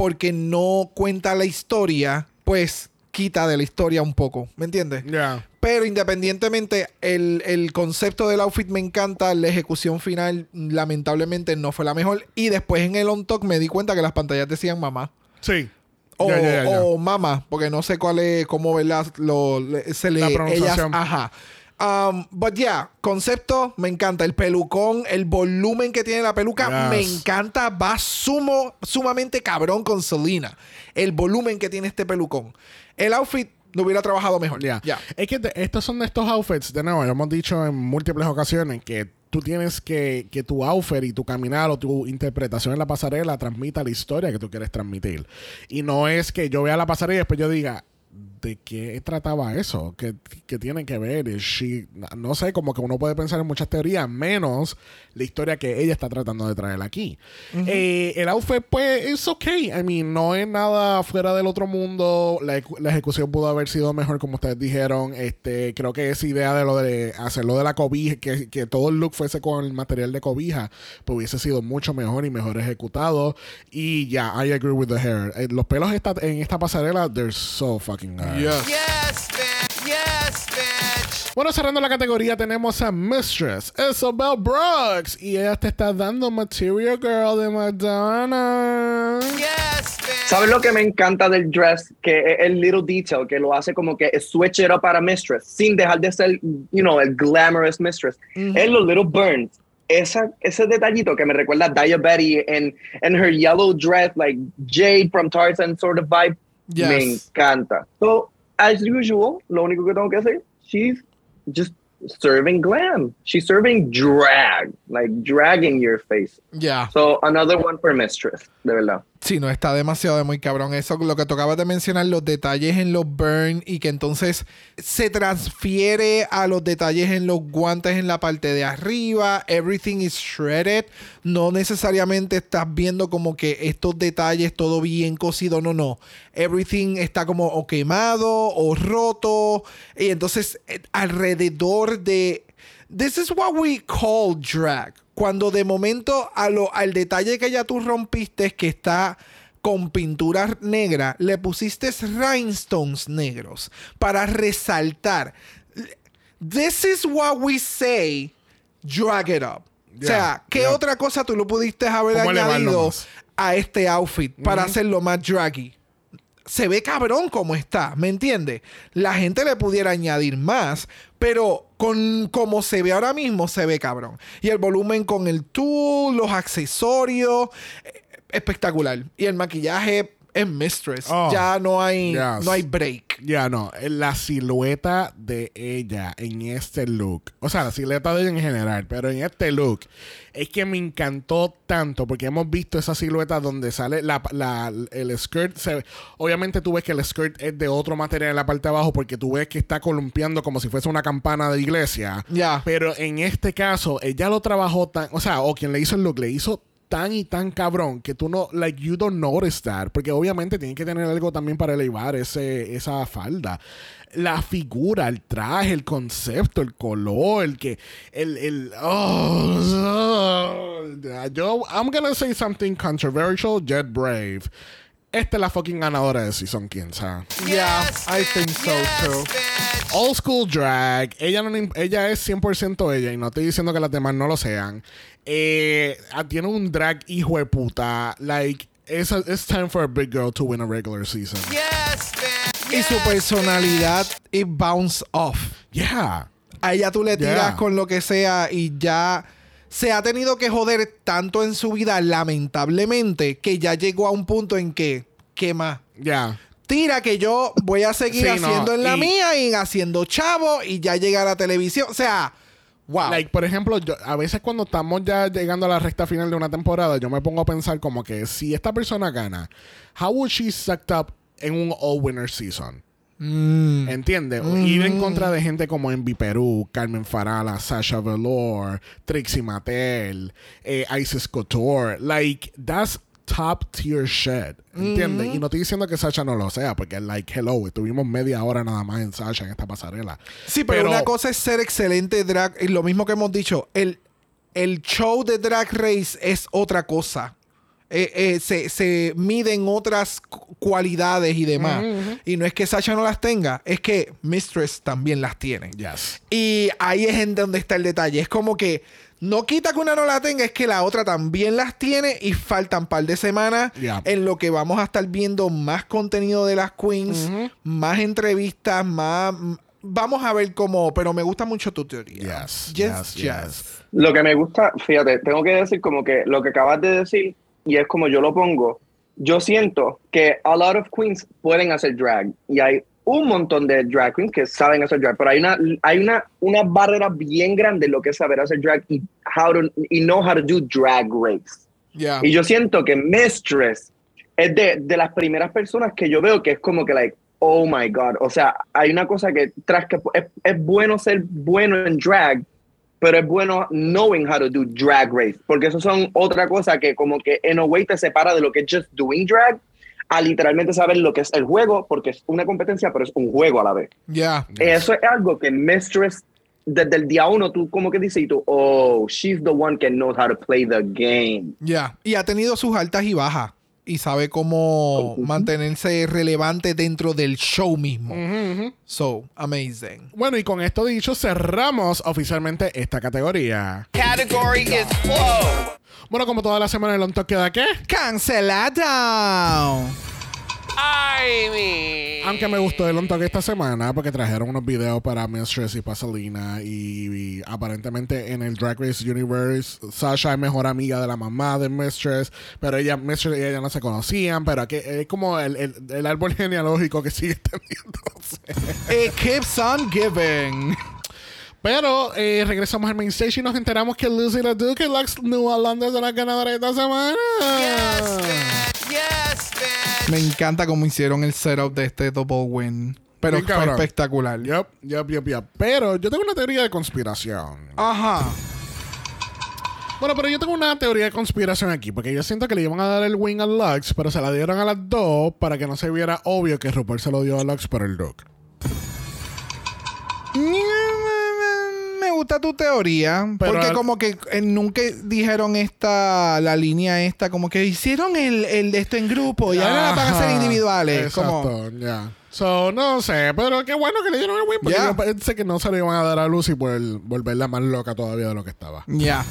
porque no cuenta la historia, pues quita de la historia un poco. ¿Me entiendes? Ya. Pero independientemente, el, el concepto del outfit me encanta. La ejecución final, lamentablemente, no fue la mejor. Y después en el on talk me di cuenta que las pantallas decían mamá. Sí. O, ya. o mamá, porque no sé cuál es, cómo ¿verdad? Lo, se le. La pronunciación. ellas- ajá. Um, but yeah, concepto, me encanta. El pelucón, el volumen que tiene la peluca, Yes. me encanta. Va sumo, sumamente cabrón con Selena. El volumen que tiene este pelucón. El outfit lo hubiera trabajado mejor. Ya. Ya. Es que te- estos son de estos outfits, de nuevo, hemos dicho en múltiples ocasiones, que tú tienes que, que tu outfit y tu caminar o tu interpretación en la pasarela transmita la historia que tú quieres transmitir. Y no es que yo vea la pasarela y después yo diga, de qué trataba eso, qué, qué tiene que ver. She- no sé, como que uno puede pensar en muchas teorías, menos la historia que ella está tratando de traer aquí. Eh, el outfit, pues, es ok. I mean, no es nada fuera del otro mundo. La, la ejecución pudo haber sido mejor, como ustedes dijeron. Este, creo que esa idea de lo de hacerlo de la cobija, que, que todo el look fuese con el material de cobija, pues hubiese sido mucho mejor y mejor ejecutado. Y ya, I agree with the hair. Eh, los pelos esta- en esta pasarela, they're so fucking good. Yes. Yes, bitch. Yes, bitch. Bueno, cerrando la categoría tenemos a Mistress Isabel Brooks y ella te está dando Material Girl de Madonna. Yes, bitch. ¿Sabes lo que me encanta del dress? Que es el little detail que lo hace como que switch it up para mistress sin dejar de ser, you know, el glamorous mistress. Es los little burns. Esa, ese detallito que me recuerda a Betty en en her yellow dress, like Jade from Tarzan sort of vibe. Yes. Me encanta. So, as usual, lo único que tengo que hacer, she's just serving glam. She's serving drag, like dragging your face. Yeah. So, another one for mistress, de verdad. Sí, no, está demasiado de muy cabrón. Eso, lo que tocaba de mencionar, los detalles en los burn y que entonces se transfiere a los detalles en los guantes en la parte de arriba. Everything is shredded. No necesariamente estás viendo como que estos detalles todo bien cosido. No, no. Everything está como o quemado o roto. Y entonces eh, alrededor de... This is what we call drag. Cuando de momento a lo, al detalle que ya tú rompiste, que está con pintura negra, le pusiste rhinestones negros para resaltar. This is what we say, drag it up. o sea, ¿qué yeah. otra cosa tú lo pudiste haber ¿Cómo elevarlo añadido a este outfit para hacerlo más draggy? Se ve cabrón como está, ¿me entiendes? La gente le pudiera añadir más, pero con como se ve ahora mismo, se ve cabrón. Y el volumen con el tool, los accesorios, eh, espectacular. Y el maquillaje es Mistress. Oh, ya no hay, yes. no hay break. Ya no, la silueta de ella en este look, o sea, la silueta de ella en general, pero en este look, es que me encantó tanto porque hemos visto esa silueta donde sale la, la- el skirt. se- obviamente tú ves que el skirt es de otro material en la parte de abajo porque tú ves que está columpiando como si fuese una campana de iglesia. Ya. Pero en este caso, ella lo trabajó tan, o sea, o quien le hizo el look, le hizo tan y tan cabrón que tú no, like, you don't notice that. Porque obviamente tiene que tener algo también para elevar ese, esa falda. La figura, el traje, el concepto, el color, el que, el, el, oh, oh. yo, I'm gonna say something controversial, Jet Brave. Esta es la fucking ganadora de Season 15. Yeah, Yes, I bitch. think so yes, too. bitch. Old school drag. Ella, no, ella es 100% ella y no estoy diciendo que las demás no lo sean. Eh, ah, tiene un drag hijo de puta. Like, it's, a- it's time for a big girl to win a regular season. Yes, bitch. Y su personalidad, it bounce off. Yeah. A ella tú le tiras Yeah. con lo que sea y ya se ha tenido que joder tanto en su vida, lamentablemente, que ya llegó a un punto en que, ¿qué más? Yeah. Tira que yo voy a seguir Sí, no, haciendo en la y- mía y haciendo chavo y ya llegar a la televisión. O sea, wow. Like, por ejemplo, yo- a veces cuando estamos ya llegando a la recta final de una temporada, yo me pongo a pensar como que si esta persona gana, how would she sucked up en un all-winner season? Mm. ¿Entiendes? Ir en contra de gente como Envy Perú, Carmen Farala, Sasha Velour, Trixie Mattel, eh, Isis Couture. Like, that's top tier shit. ¿Entiendes? Y no estoy diciendo que Sasha no lo sea, porque, like, hello, estuvimos media hora nada más en Sasha en esta pasarela. Sí, pero, una cosa es ser excelente drag. Y lo mismo que hemos dicho, el, el show de Drag Race es otra cosa. Eh, eh, se, se miden otras cu- cualidades y demás. Y no es que Sasha no las tenga, es que Mistress también las tiene. Yes. Y ahí es en donde está el detalle. Es como que no quita que una no la tenga, es que la otra también las tiene y faltan par de semanas Yeah. en lo que vamos a estar viendo más contenido de las queens, más entrevistas, más... Vamos a ver cómo... Pero me gusta mucho tu teoría. Yes, Yes, yes, yes. yes. Lo que me gusta, fíjate, tengo que decir como que lo que acabas de decir, y es como yo lo pongo, yo siento que a lot of queens pueden hacer drag, y hay un montón de drag queens que saben hacer drag, pero hay una, hay una, una barrera bien grande en lo que es saber hacer drag y, how to, y know how to do drag race. Yeah. Y yo siento que Mistress es de, de las primeras personas que yo veo que es como que, like, oh my God. O sea, hay una cosa que tras que es, es bueno ser bueno en drag, pero es bueno knowing how to do drag race, porque eso son otra cosa que como que en a way te separa de lo que es just doing drag a literalmente saber lo que es el juego, porque es una competencia, pero es un juego a la vez. Ya. Eso es algo que Mistress, desde el día uno, tú como que dices, y tú, oh, she's the one que knows how to play the game. Ya. Y ha tenido sus altas y bajas. Y sabe cómo mantenerse relevante dentro del show mismo. So, amazing. Bueno, y con esto dicho, cerramos oficialmente esta categoría. Category is flow. Bueno, como toda la semana el on queda qué? Cancelado. Mean. Aunque me gustó el Talk esta semana porque trajeron unos videos para Mistress y Pasalina y, y aparentemente en el Drag Race Universe Sasha es mejor amiga de la mamá de Mistress, pero ella Mistress y ella no se conocían, pero aquí es como el, el- el árbol genealógico que sigue teniéndose. It keeps on giving. Pero eh, regresamos al main stage y nos enteramos que Lucy LaDuke y Lux New Holanda son las ganadoras de esta semana. Yes. Yes, bitch. Me encanta cómo hicieron el setup de este double win. Pero cabrón. espectacular. Yup, yup, yup, yup. Pero yo tengo una teoría de conspiración. Ajá. Bueno, pero yo tengo una teoría de conspiración aquí, porque yo siento que le iban a dar el win a Lux, pero se la dieron a las dos para que no se viera obvio que RuPaul se lo dio a Lux por el look. Gusta tu teoría. Pero porque al- como que eh, nunca dijeron esta, la línea esta, como que hicieron el, el esto en grupo y ahora la van a hacer Ajá, individuales. Como, Exacto, ya. So, no sé, pero qué bueno que le dieron el win, porque Ya. yo pensé que no se lo iban a dar a Lucy por volverla más loca todavía de lo que estaba. ya.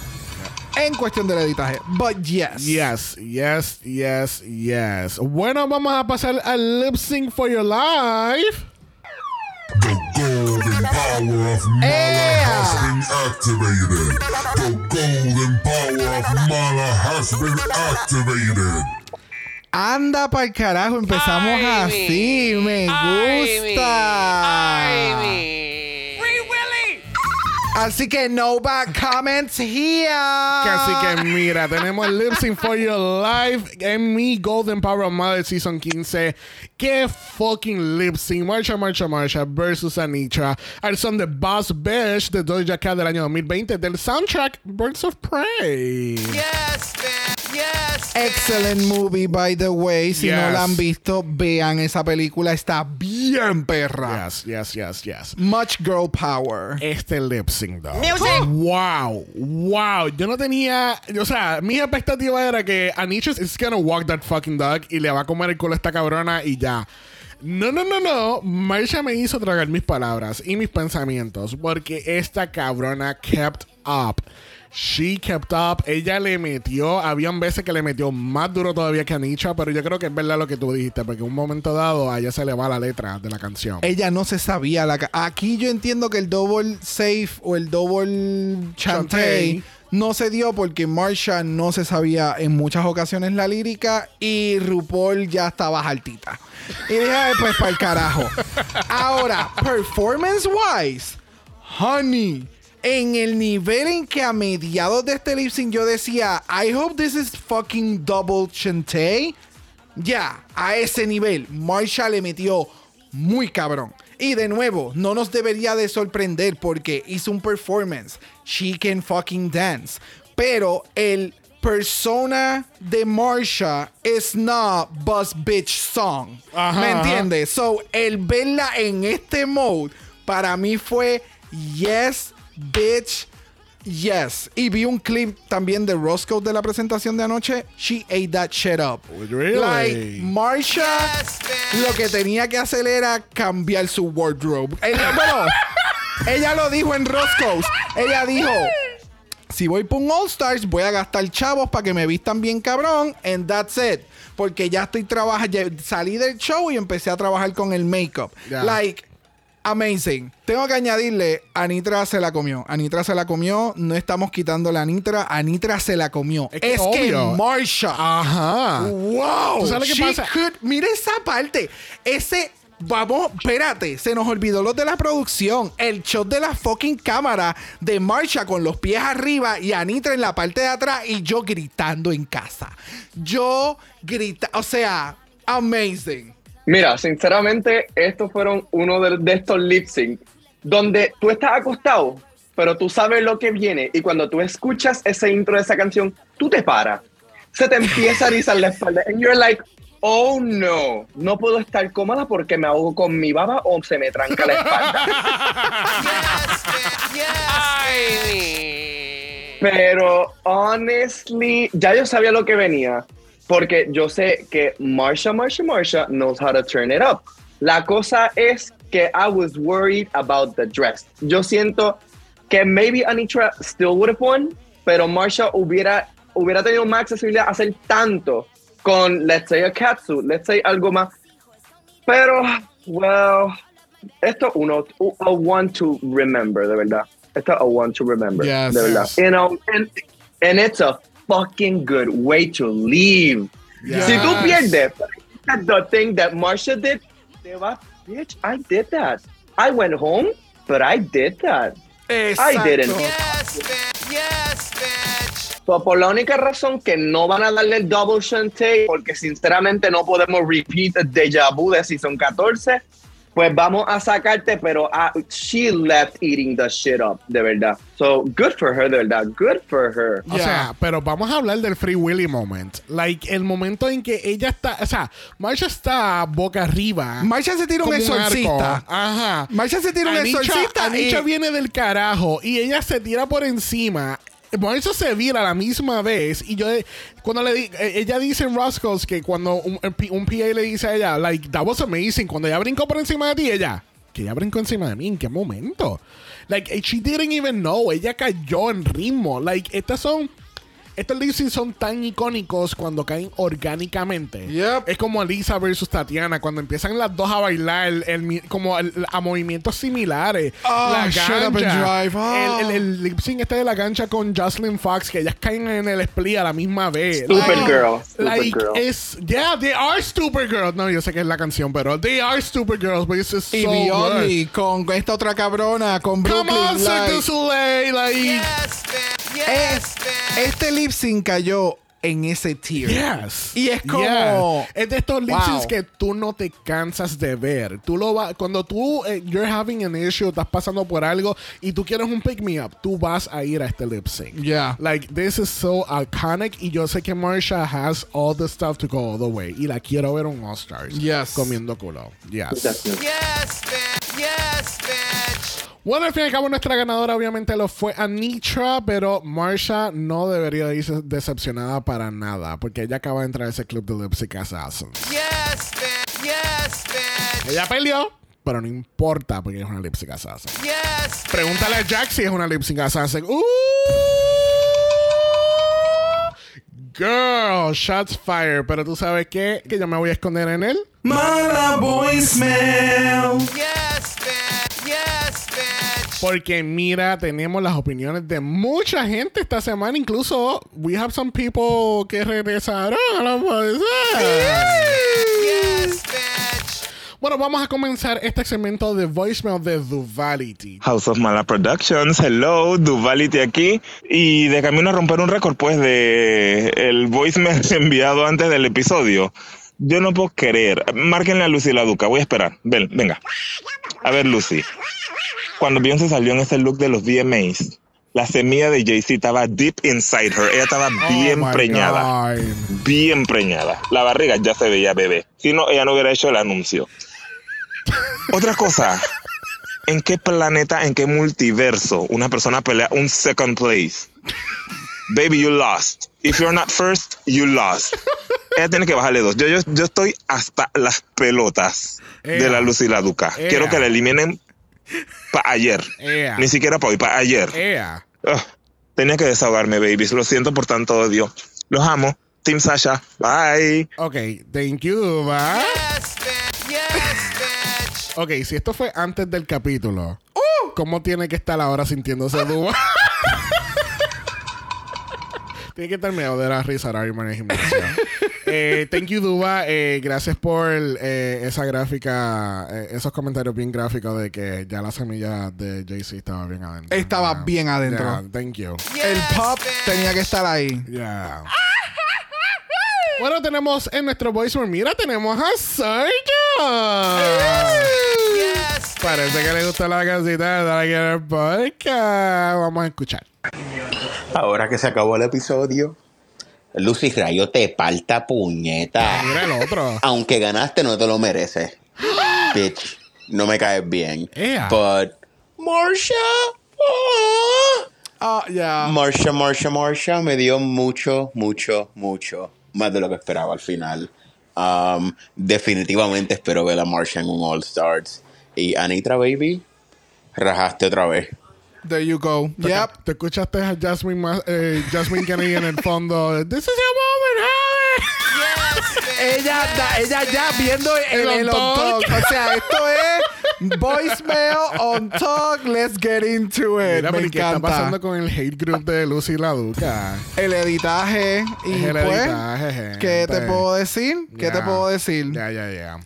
En cuestión del editaje. But yes. Yes, yes, yes, yes. Bueno, vamos a pasar al lip sync for your life. Power of Mala has been activated. The golden power of Mala has been activated. Anda para el carajo, empezamos así. Me gusta. Willy. Así que no bad comments here. Así que mira, tenemos el Lip Sync for Your Life en mi Golden Power of Mother Season 15. Qué fucking lip sync. Marcha, marcha, marcha versus Anitra. Al son de Boss Bash de Doja Cat del año 2020 del soundtrack Birds of Prey. Yes, bitch. Excellent movie, by the way. Si no la han visto, vean esa película. Está bien perra. Yes, yes, yes, yes. Much girl power. Este lip sync, though. Music. Wow, wow. Yo no tenía. O sea, mi expectativa era que Anisha is gonna walk that fucking dog y le va a comer el culo a esta cabrona y ya. No, no, no, no. Marsha me hizo tragar mis palabras y mis pensamientos porque esta cabrona kept up. She kept up. Ella le metió. Habían veces que le metió más duro todavía que Anisha, pero yo creo que es verdad lo que tú dijiste, porque en un momento dado a ella se le va la letra de la canción. Ella no se sabía la ca- Aquí yo entiendo que el double safe o el double chantey no se dio porque Marsha no se sabía en muchas ocasiones la lírica y RuPaul ya estaba altita. Y dije, "Ay, pues para el carajo. Ahora, performance wise, honey, en el nivel en que a mediados de este lip sync yo decía, I hope this is fucking double chantey. Ya, a ese nivel, Marsha le metió muy cabrón. Y de nuevo, no nos debería de sorprender porque hizo un performance. She can fucking dance. Pero el persona de Marsha is not Buzz Bitch Song. Ajá, ¿Me entiendes? So, el verla en este mode, para mí fue yes, bitch, yes. Y vi un clip también de Roscoe de la presentación de anoche. She ate that shit up. Really? Like, Marsha Yes, lo que tenía que hacer era cambiar su wardrobe. Ella, bueno, ella lo dijo en Roscoe's. Ella dijo. Si voy por un All Stars, voy a gastar chavos para que me vistan bien cabrón. And that's it. Porque ya estoy trabajando. Salí del show y empecé a trabajar con el makeup. Ya. Like, amazing. Tengo que añadirle, Anitra se la comió. Anitra se la comió. No estamos quitando la Anitra. Anitra se la comió. Es Es, que obvio. Marsha. Ajá. Wow. ¿Tú sabes lo She pasa? could- mira esa parte. Ese. Vamos, espérate, se nos olvidó los de la producción. El shot de la fucking cámara de Marsha con los pies arriba y Anitra en la parte de atrás y yo gritando en casa. Yo grita, o sea, amazing. Mira, sinceramente, estos fueron uno de, de estos lip sync donde tú estás acostado, pero tú sabes lo que viene y cuando tú escuchas ese intro de esa canción, tú te paras. Se te empieza a erizar la espalda and you're like, oh no, no puedo estar cómoda porque me ahogo con mi baba o se me tranca la espalda. Pero honestly, ya yo sabía lo que venía. Porque yo sé que Marsha, Marsha, Marsha knows how to turn it up. La cosa es que I was worried about the dress. Yo siento que maybe Anitra still would have won, pero Marsha hubiera, hubiera tenido más accesibilidad a hacer tanto con, let's say, a catsuit, let's say algo más. Pero, well, esto uno, a one to remember, de verdad. Esto a one to remember, Yes. de verdad. You know, and, and it's a fucking good way to leave. Si tú Yes. pierdes, that's the thing that Marsha did, te va, bitch, I did that. I went home, but I did that. I didn't. So, por la única razón que no van a darle el double shante, porque sinceramente no podemos repeat el déjà vu de season 14, pues vamos a sacarte, pero ah, she left eating the shit up, de verdad. So, good for her, de verdad. Good for her. O sea, pero vamos a hablar del Free Willy moment. Like, el momento en que ella está. O sea, Marsha está boca arriba. Marsha se tira un exorcista. Ajá. Marsha se tira un Anisha- exorcista Anisha y- viene del carajo y ella se tira por encima. Marsha se vira a la misma vez y yo cuando le di- eh, ella dice en Roscoe's que cuando un, un PA le dice a ella like that was amazing cuando ella brincó por encima de ti ella que ella brincó encima de mí en qué momento like eh, she didn't even know ella cayó en ritmo like estas son estos lip son tan icónicos cuando caen orgánicamente. Es como Lisa versus Tatiana, cuando empiezan las dos a bailar el- el como el- a movimientos similares. Oh, la Shut Up and gancha, Drive, oh. el, el- el lip sync este de la cancha con Jocelyn Fox, que ellas caen en el split a la misma vez. Stupid Like- girl, stupid like, girl. es, yeah, they are stupid girls. No, yo sé que es la canción, pero they are stupid girls, but it's just Y so good. con esta otra cabrona, con Come Brooklyn. on, Cirque like- du Soleil, like, Es- este lip sync cayó en ese tier. Yes. Y es como. Yeah. Es de estos lip syncs Wow. que tú no te cansas de ver. Tú lo vas. Cuando tú. eh, you're having an issue, estás pasando por algo y tú quieres un pick me up, tú vas a ir a este lip sync. Yeah. Like, this is so iconic. Y yo sé que Marsha has all the stuff to go all the way. Y la quiero ver en All Stars. Yes. Comiendo culo. Yes. Yes, bitch. Yes, bitch. Bueno, al fin y al cabo, nuestra ganadora obviamente lo fue Anitra, pero Marsha no debería irse decepcionada para nada, porque ella acaba de entrar a ese club de Lip Sync Assassins. Yes, bitch. Yes, bitch. Ella peleó, pero no importa porque es una lip sync assassin. Yes, Pregúntale a Jack si es una lip sync assassin. ¡Uh! Girl, shots fired. Pero tú sabes qué? Que yo me voy a esconder en él. Mala voicemail. Yes, bitch. Yes, bitch. Porque mira, tenemos las opiniones de mucha gente esta semana. Incluso, we have some people que regresaron a la Yes, bitch. Bueno, vamos a comenzar este segmento de voicemail de Duvality. House of Mala Productions, hello, Duvality aquí. Y de camino a romper un récord, pues, de el voicemail enviado antes del episodio. Yo no puedo creer. Márquenle a Lucy la Duca, voy a esperar. Ven, venga. A ver, Lucy. Cuando Beyoncé salió en ese look de los VMAs, la semilla de Jay-Z estaba deep inside her. Ella estaba bien Oh my preñada. God. Bien preñada. La barriga ya se veía bebé. Si no, ella no hubiera hecho el anuncio. Otra cosa. ¿En qué planeta, en qué multiverso una persona pelea un second place? Baby, you lost. If you're not first, you lost. Ella tiene que bajarle dos. Yo, yo, yo estoy hasta las pelotas de la Lucy la Duca. Ea. Quiero que la eliminen para ayer. Ea. Ni siquiera para hoy, para ayer. Ugh, tenía que desahogarme, babies. Lo siento por tanto odio. Los amo. Team Sasha. Bye. Ok, thank you, Duva. Yes, bitch. Yes, bitch. Ok, si esto fue antes del capítulo, ¿cómo tiene que estar ahora sintiéndose Duva? tiene que estar medio de la risa ahora mismo en el gimnasio. Eh, thank you, Duba. Eh, gracias por eh, esa gráfica, eh, esos comentarios bien gráficos de que ya la semilla de Jay-Z estaba bien adentro. Estaba Yeah. bien adentro. Yeah, thank you. El pop tenía que estar ahí. Yeah. Bueno, tenemos en nuestro voicemail, mira, tenemos a Sergio. Parece que le gustó la casita de Dark Podcast. Vamos a escuchar. Ahora que se acabó el episodio, Lucy Rayo te palta puñeta. Mira el otro. Aunque ganaste, no te lo mereces. Bitch, no me caes bien. But, Marsha. oh. Marsha, Marsha, Marsha me dio mucho, mucho, mucho. Más de lo que esperaba al final. Um, definitivamente espero ver a Marsha en un All Stars. Y Anitra, baby, rajaste otra vez. There you go. Te, Yep. te escuchaste a Jasmine, Ma- eh, Jasmine Kennedy en el fondo. This is your moment, Ella, da- ella ya viendo el, El el on on talk. talk. O sea, esto es voicemail on talk. Let's get into it. Mira, Me pero ¿qué está encanta. pasando con el hate group de Lucy la Duca? El editaje. Y el pues, editaje, gente. ¿qué te puedo decir? ¿Qué Ya. te puedo decir? Ya, ya, ya.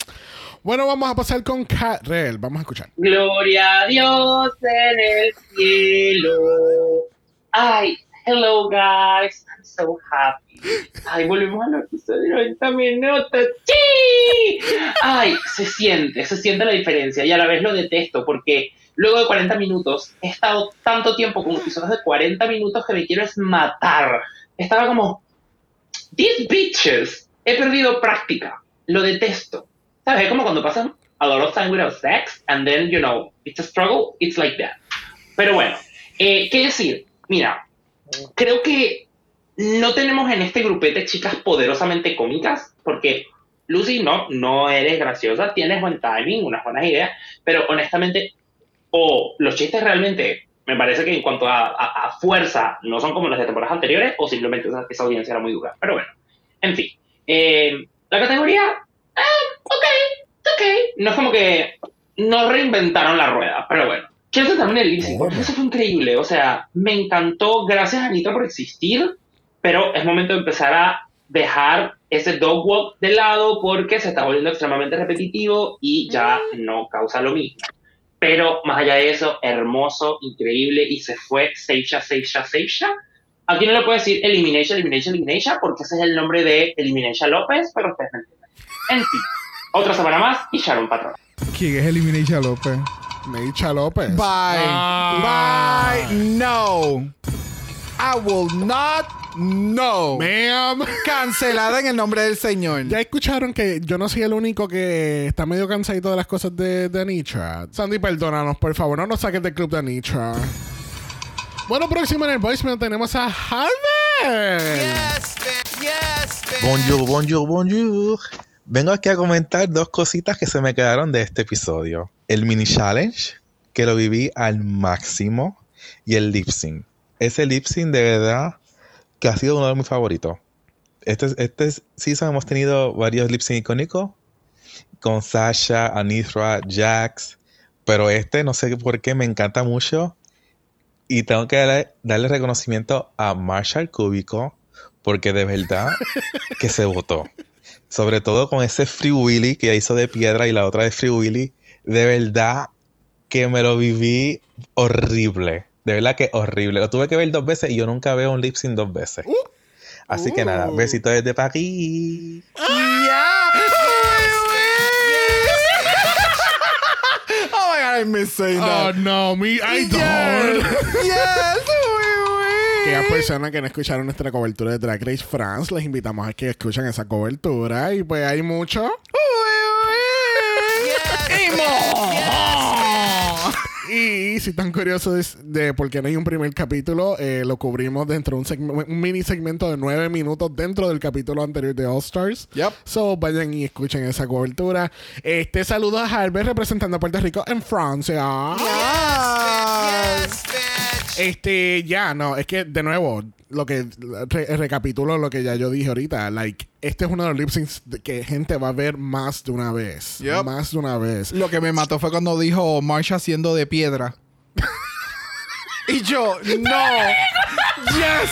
Bueno, vamos a pasar con Cat Rel. Vamos a escuchar. Gloria a Dios en el cielo. Ay, hello guys. I'm so happy. Ay, volvemos al episodio 90 minutos. ¡Sí! Ay, se siente, se siente la diferencia y a la vez lo detesto porque luego de 40 minutos he estado tanto tiempo con episodios de 40 minutos que me quiero es matar. Estaba como, these bitches. He perdido práctica. Lo detesto. ¿Sabes? Es como cuando pasan a lot of time without sex and then, you know, it's a struggle. It's like that. Pero bueno, eh, ¿qué decir? Mira, creo que no tenemos en este grupete chicas poderosamente cómicas, porque Lucy, no, no eres graciosa, tienes buen timing, unas buenas ideas, pero honestamente, o los chistes realmente, me parece que en cuanto a, a- a fuerza, no son como los de temporadas anteriores, o simplemente esa, esa audiencia era muy dura. Pero bueno, en fin. Eh, la categoría, ah, ok, ok. No es como que no reinventaron la rueda, pero bueno. Quiero centrarme en el sync, porque eso fue increíble. O sea, me encantó. Gracias, Anita, por existir. Pero es momento de empezar a dejar ese dog walk de lado porque se está volviendo extremadamente repetitivo y ya no causa lo mismo. Pero más allá de eso, hermoso, increíble y se fue Seisha, Seisha, Seisha. Aquí no le puedo decir Elimination, Elimination, Elimination porque ese es el nombre de Elimination López, pero ustedes me entienden. En fin, otra semana más y Sharon Patrón. ¿Quién es Elimination López? Neisha López. Bye. Ah. Bye. No. I will not. No. Ma'am. Cancelada en el nombre del Señor. Ya escucharon que yo no soy el único que está medio cansadito de las cosas de, de Anitra. Sandy, perdónanos, por favor, no nos saques del club de Anitra. Bueno, próximo en el voicemail tenemos a Harvey. Yes. Yes. Bonjour, bonjour, bonjour. Vengo aquí a comentar dos cositas que se me quedaron de este episodio. El mini challenge, que lo viví al máximo, y el lip sync. Ese lip sync de verdad que ha sido uno de mis favoritos. Este, este season hemos tenido varios lip sync icónicos con Sasha, Anithra, Jax, pero este no sé por qué me encanta mucho y tengo que darle, darle reconocimiento a Marshall Cúbico porque de verdad que se votó. Sobre todo con ese Free Willy que hizo de piedra y la otra de Free Willy. De verdad que me lo viví horrible. De verdad que horrible. Lo tuve que ver dos veces y yo nunca veo un lip sync dos veces. Así que nada, besitos desde París. Oh my god, I miss saying Oh that. no, me, I don't. Yes, Aquellas personas que no escucharon nuestra cobertura de Drag Race France, les invitamos a que escuchen esa cobertura. Y pues hay mucho. Y si están curiosos de, de por qué no hay un primer capítulo, eh, lo cubrimos dentro de un, segme- un mini segmento de nueve minutos dentro del capítulo anterior de All Stars. So vayan y escuchen esa cobertura. Este saludo a Harvey representando a Puerto Rico en Francia. Este, ya, no, es que de nuevo, lo que re- recapitulo lo que ya yo dije ahorita, like, este es uno de los lip syncs que gente va a ver más de una vez. Yep. Más de una vez. Lo que me mató fue cuando dijo Marsha siendo de piedra. y yo, no. yes.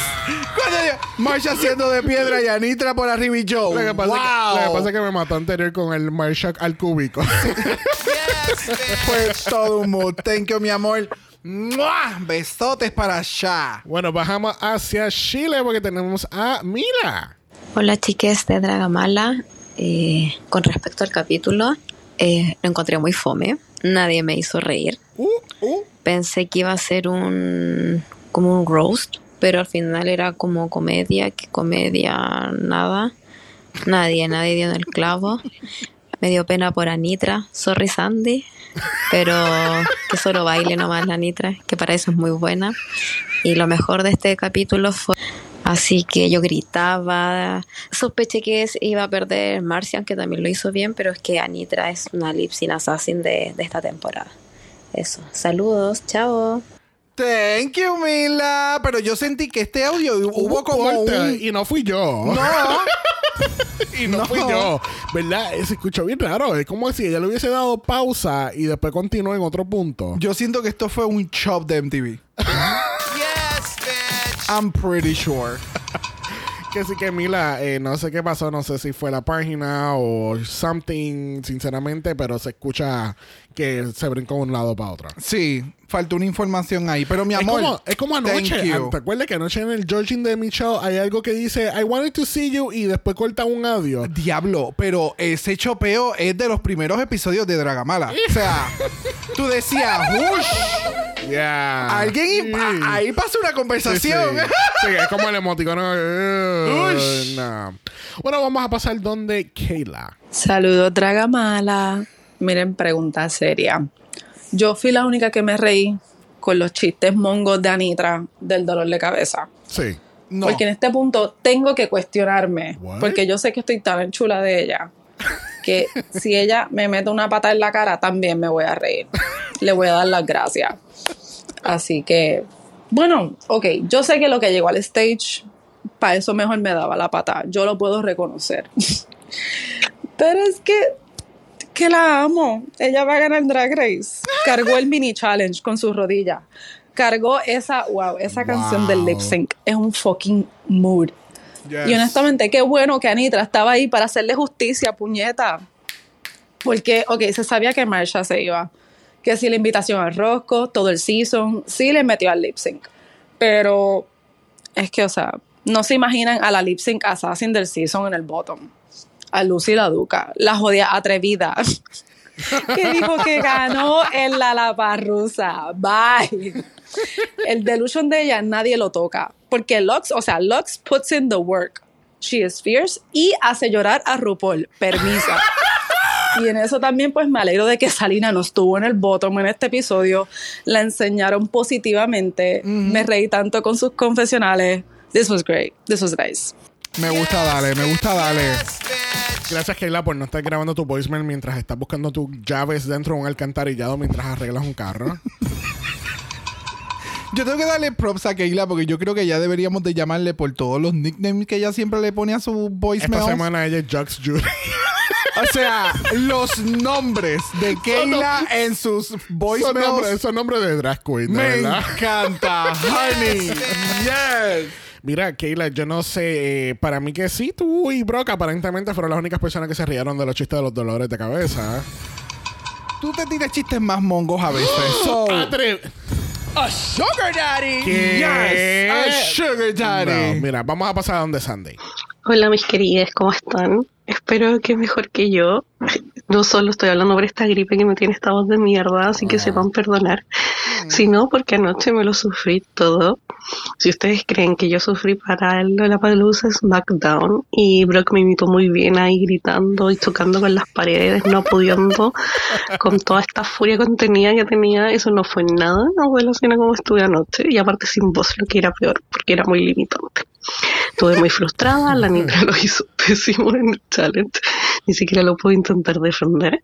Cuando dijo Marsha siendo de piedra y Anitra por arriba y yo. Lo que, pasa wow. es que, lo que pasa es que me mató anterior con el Marshall al cúbico. Fue todo un mood. Thank you, mi amor. ¡Mua! Besotes para allá. bueno, bajamos hacia Chile porque tenemos a Mila. Hola chiques de Dragamala. Eh, con respecto al capítulo, Eh, lo encontré muy fome. Nadie me hizo reír. Uh, Pensé que iba a ser un como un roast, pero al final era como comedia, que comedia nada. Nadie, nadie dio en el clavo. Me dio pena por Anitra, sorry Sandy, pero que solo baile nomás la Anitra, que para eso es muy buena. Y lo mejor de este capítulo fue Así que yo gritaba, sospeché que iba a perder Marcian, que también lo hizo bien, pero es que Anitra es una lip sync assassin de, de esta temporada. Eso, saludos, chao. Thank you, Mila. Pero yo sentí que este audio hubo, como corte, un... Y no fui yo. No. y no, No. fui yo. ¿Verdad? Eh, Se escuchó bien raro. Es como si ella le hubiese dado pausa y después continuó en otro punto. Yo siento que esto fue un chop de MTV. I'm pretty sure. Que sí que Mila, eh, no sé qué pasó, no sé si fue la página o something, sinceramente, pero se escucha que se brincó de un lado para otro. Sí, faltó una información ahí. Pero mi Es amor. como, es como thank anoche. you. ¿Te acuerdas que anoche en el Georging de Michelle hay algo que dice I wanted to see you y después corta un audio? Diablo, pero ese chopeo es de los primeros episodios de Dragamala. O sea, tú decías, ¡Ush! Yeah. Alguien a- ahí pasa una conversación. Sí, sí. Sí, es como el emoticono. eh, Ush. no. Bueno, vamos a pasar donde Kayla. Saludos, Dragamala. Miren, pregunta seria. Yo fui la única que me reí con los chistes mongos de Anitra del dolor de cabeza. Sí. Porque en este punto tengo que cuestionarme. Porque yo sé que estoy tan chula de ella. Que si ella me mete una pata en la cara, también me voy a reír. Le voy a dar las gracias. Así que, bueno, ok. Yo sé que lo que llegó al stage, para eso mejor me daba la pata. Yo lo puedo reconocer. Pero es que que la amo. Ella va a ganar Drag Race. Cargó el mini challenge con sus rodillas. Cargó esa, wow, esa canción del lip sync. Es un fucking mood. Y honestamente, qué bueno que Anitra estaba ahí para hacerle justicia, puñeta. Porque, ok, se sabía que Marsha se iba. Que si la invitación al Rosco, todo el season, sí le metió al lip sync. Pero es que, o sea, no se imaginan a la lip sync assassin del season en el bottom. A Lucy la Duca, la jodida atrevida. que dijo que ganó en la Laparrusa. Bye. El delusion de ella nadie lo toca. Porque Lux, o sea, Lux puts in the work. She is fierce y hace llorar a RuPaul. Permisa. Y en eso también pues me alegro de que Salina no estuvo en el bottom en este episodio. La enseñaron positivamente. Me reí tanto con sus confesionales. This was great. This was nice. Me gusta Dale, me gusta Dale. Gracias, Kayla, por no estar grabando tu voicemail mientras estás buscando tus llaves dentro de un alcantarillado mientras arreglas un carro. Yo tengo que darle props a Keila porque yo creo que ya deberíamos de llamarle por todos los nicknames que ella siempre le pone a su voicemail. Esta semana ella es Jux Judy. O sea, los nombres de Keila en sus Son voicemails. nombres, son nombres de drag queen, de Me verdad. encanta, honey. Yes. Mira, Keila, yo no sé, eh, para mí que sí, tú y Brock aparentemente fueron las únicas personas que se rieron de los chistes de los dolores de cabeza. Tú te tiras chistes más mongos a veces. So, Atre- A sugar daddy. ¿Qué? Yes, a sugar daddy. No, mira, vamos a pasar a donde Sandy. Hola mis queridas, ¿cómo están? Espero que mejor que yo. No solo estoy hablando por esta gripe que me tiene esta voz de mierda, así que sepan perdonar, sino porque anoche me lo sufrí todo. Si ustedes creen que yo sufrí para el Lollapalooza SmackDown y Brock me imitó muy bien ahí gritando y chocando con las paredes, no pudiendo con toda esta furia contenida que tenía, eso no fue nada a relación a cómo estuve anoche. Y aparte sin voz, lo que era peor, porque era muy limitante. Estuve muy frustrada, la Nitra lo hizo pésimo en el challenge, ni siquiera lo puedo intentar defender.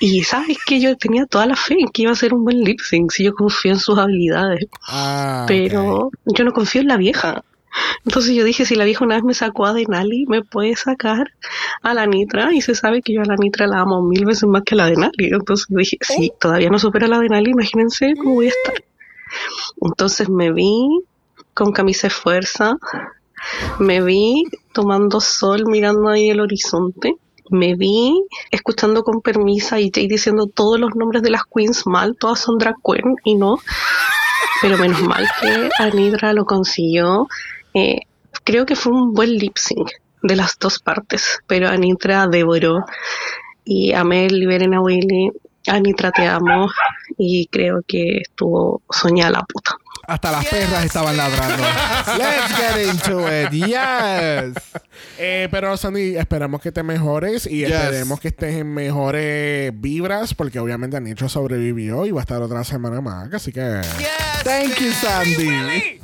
Y sabes que yo tenía toda la fe en que iba a ser un buen lip sync, si yo confío en sus habilidades, Ah, pero yo no confío en la vieja. Entonces yo dije, si la vieja una vez me sacó a Denali, me puede sacar a la Nitra, y se sabe que yo a la Nitra la amo mil veces más que a la Denali. Entonces dije, si todavía no supera a la Denali, imagínense cómo voy a estar. Entonces me vi con camisa de fuerza, me vi tomando sol mirando ahí el horizonte, me vi escuchando con permisa y Jay diciendo todos los nombres de las queens mal, todas son drag queen y no, pero menos mal que Anidra lo consiguió. Eh, creo que fue un buen lip sync de las dos partes, pero Anitra devoró Y amé Liberen a Willy. Anitra, te amo. Y creo que estuvo soñada la puta. Hasta las perras estaban ladrando. Let's get into it. Yes. Eh, pero Sandy, esperamos que te mejores y Yes. esperemos que estés en mejores vibras porque obviamente Anitra sobrevivió y va a estar otra semana más, así que... Thank you, Sandy.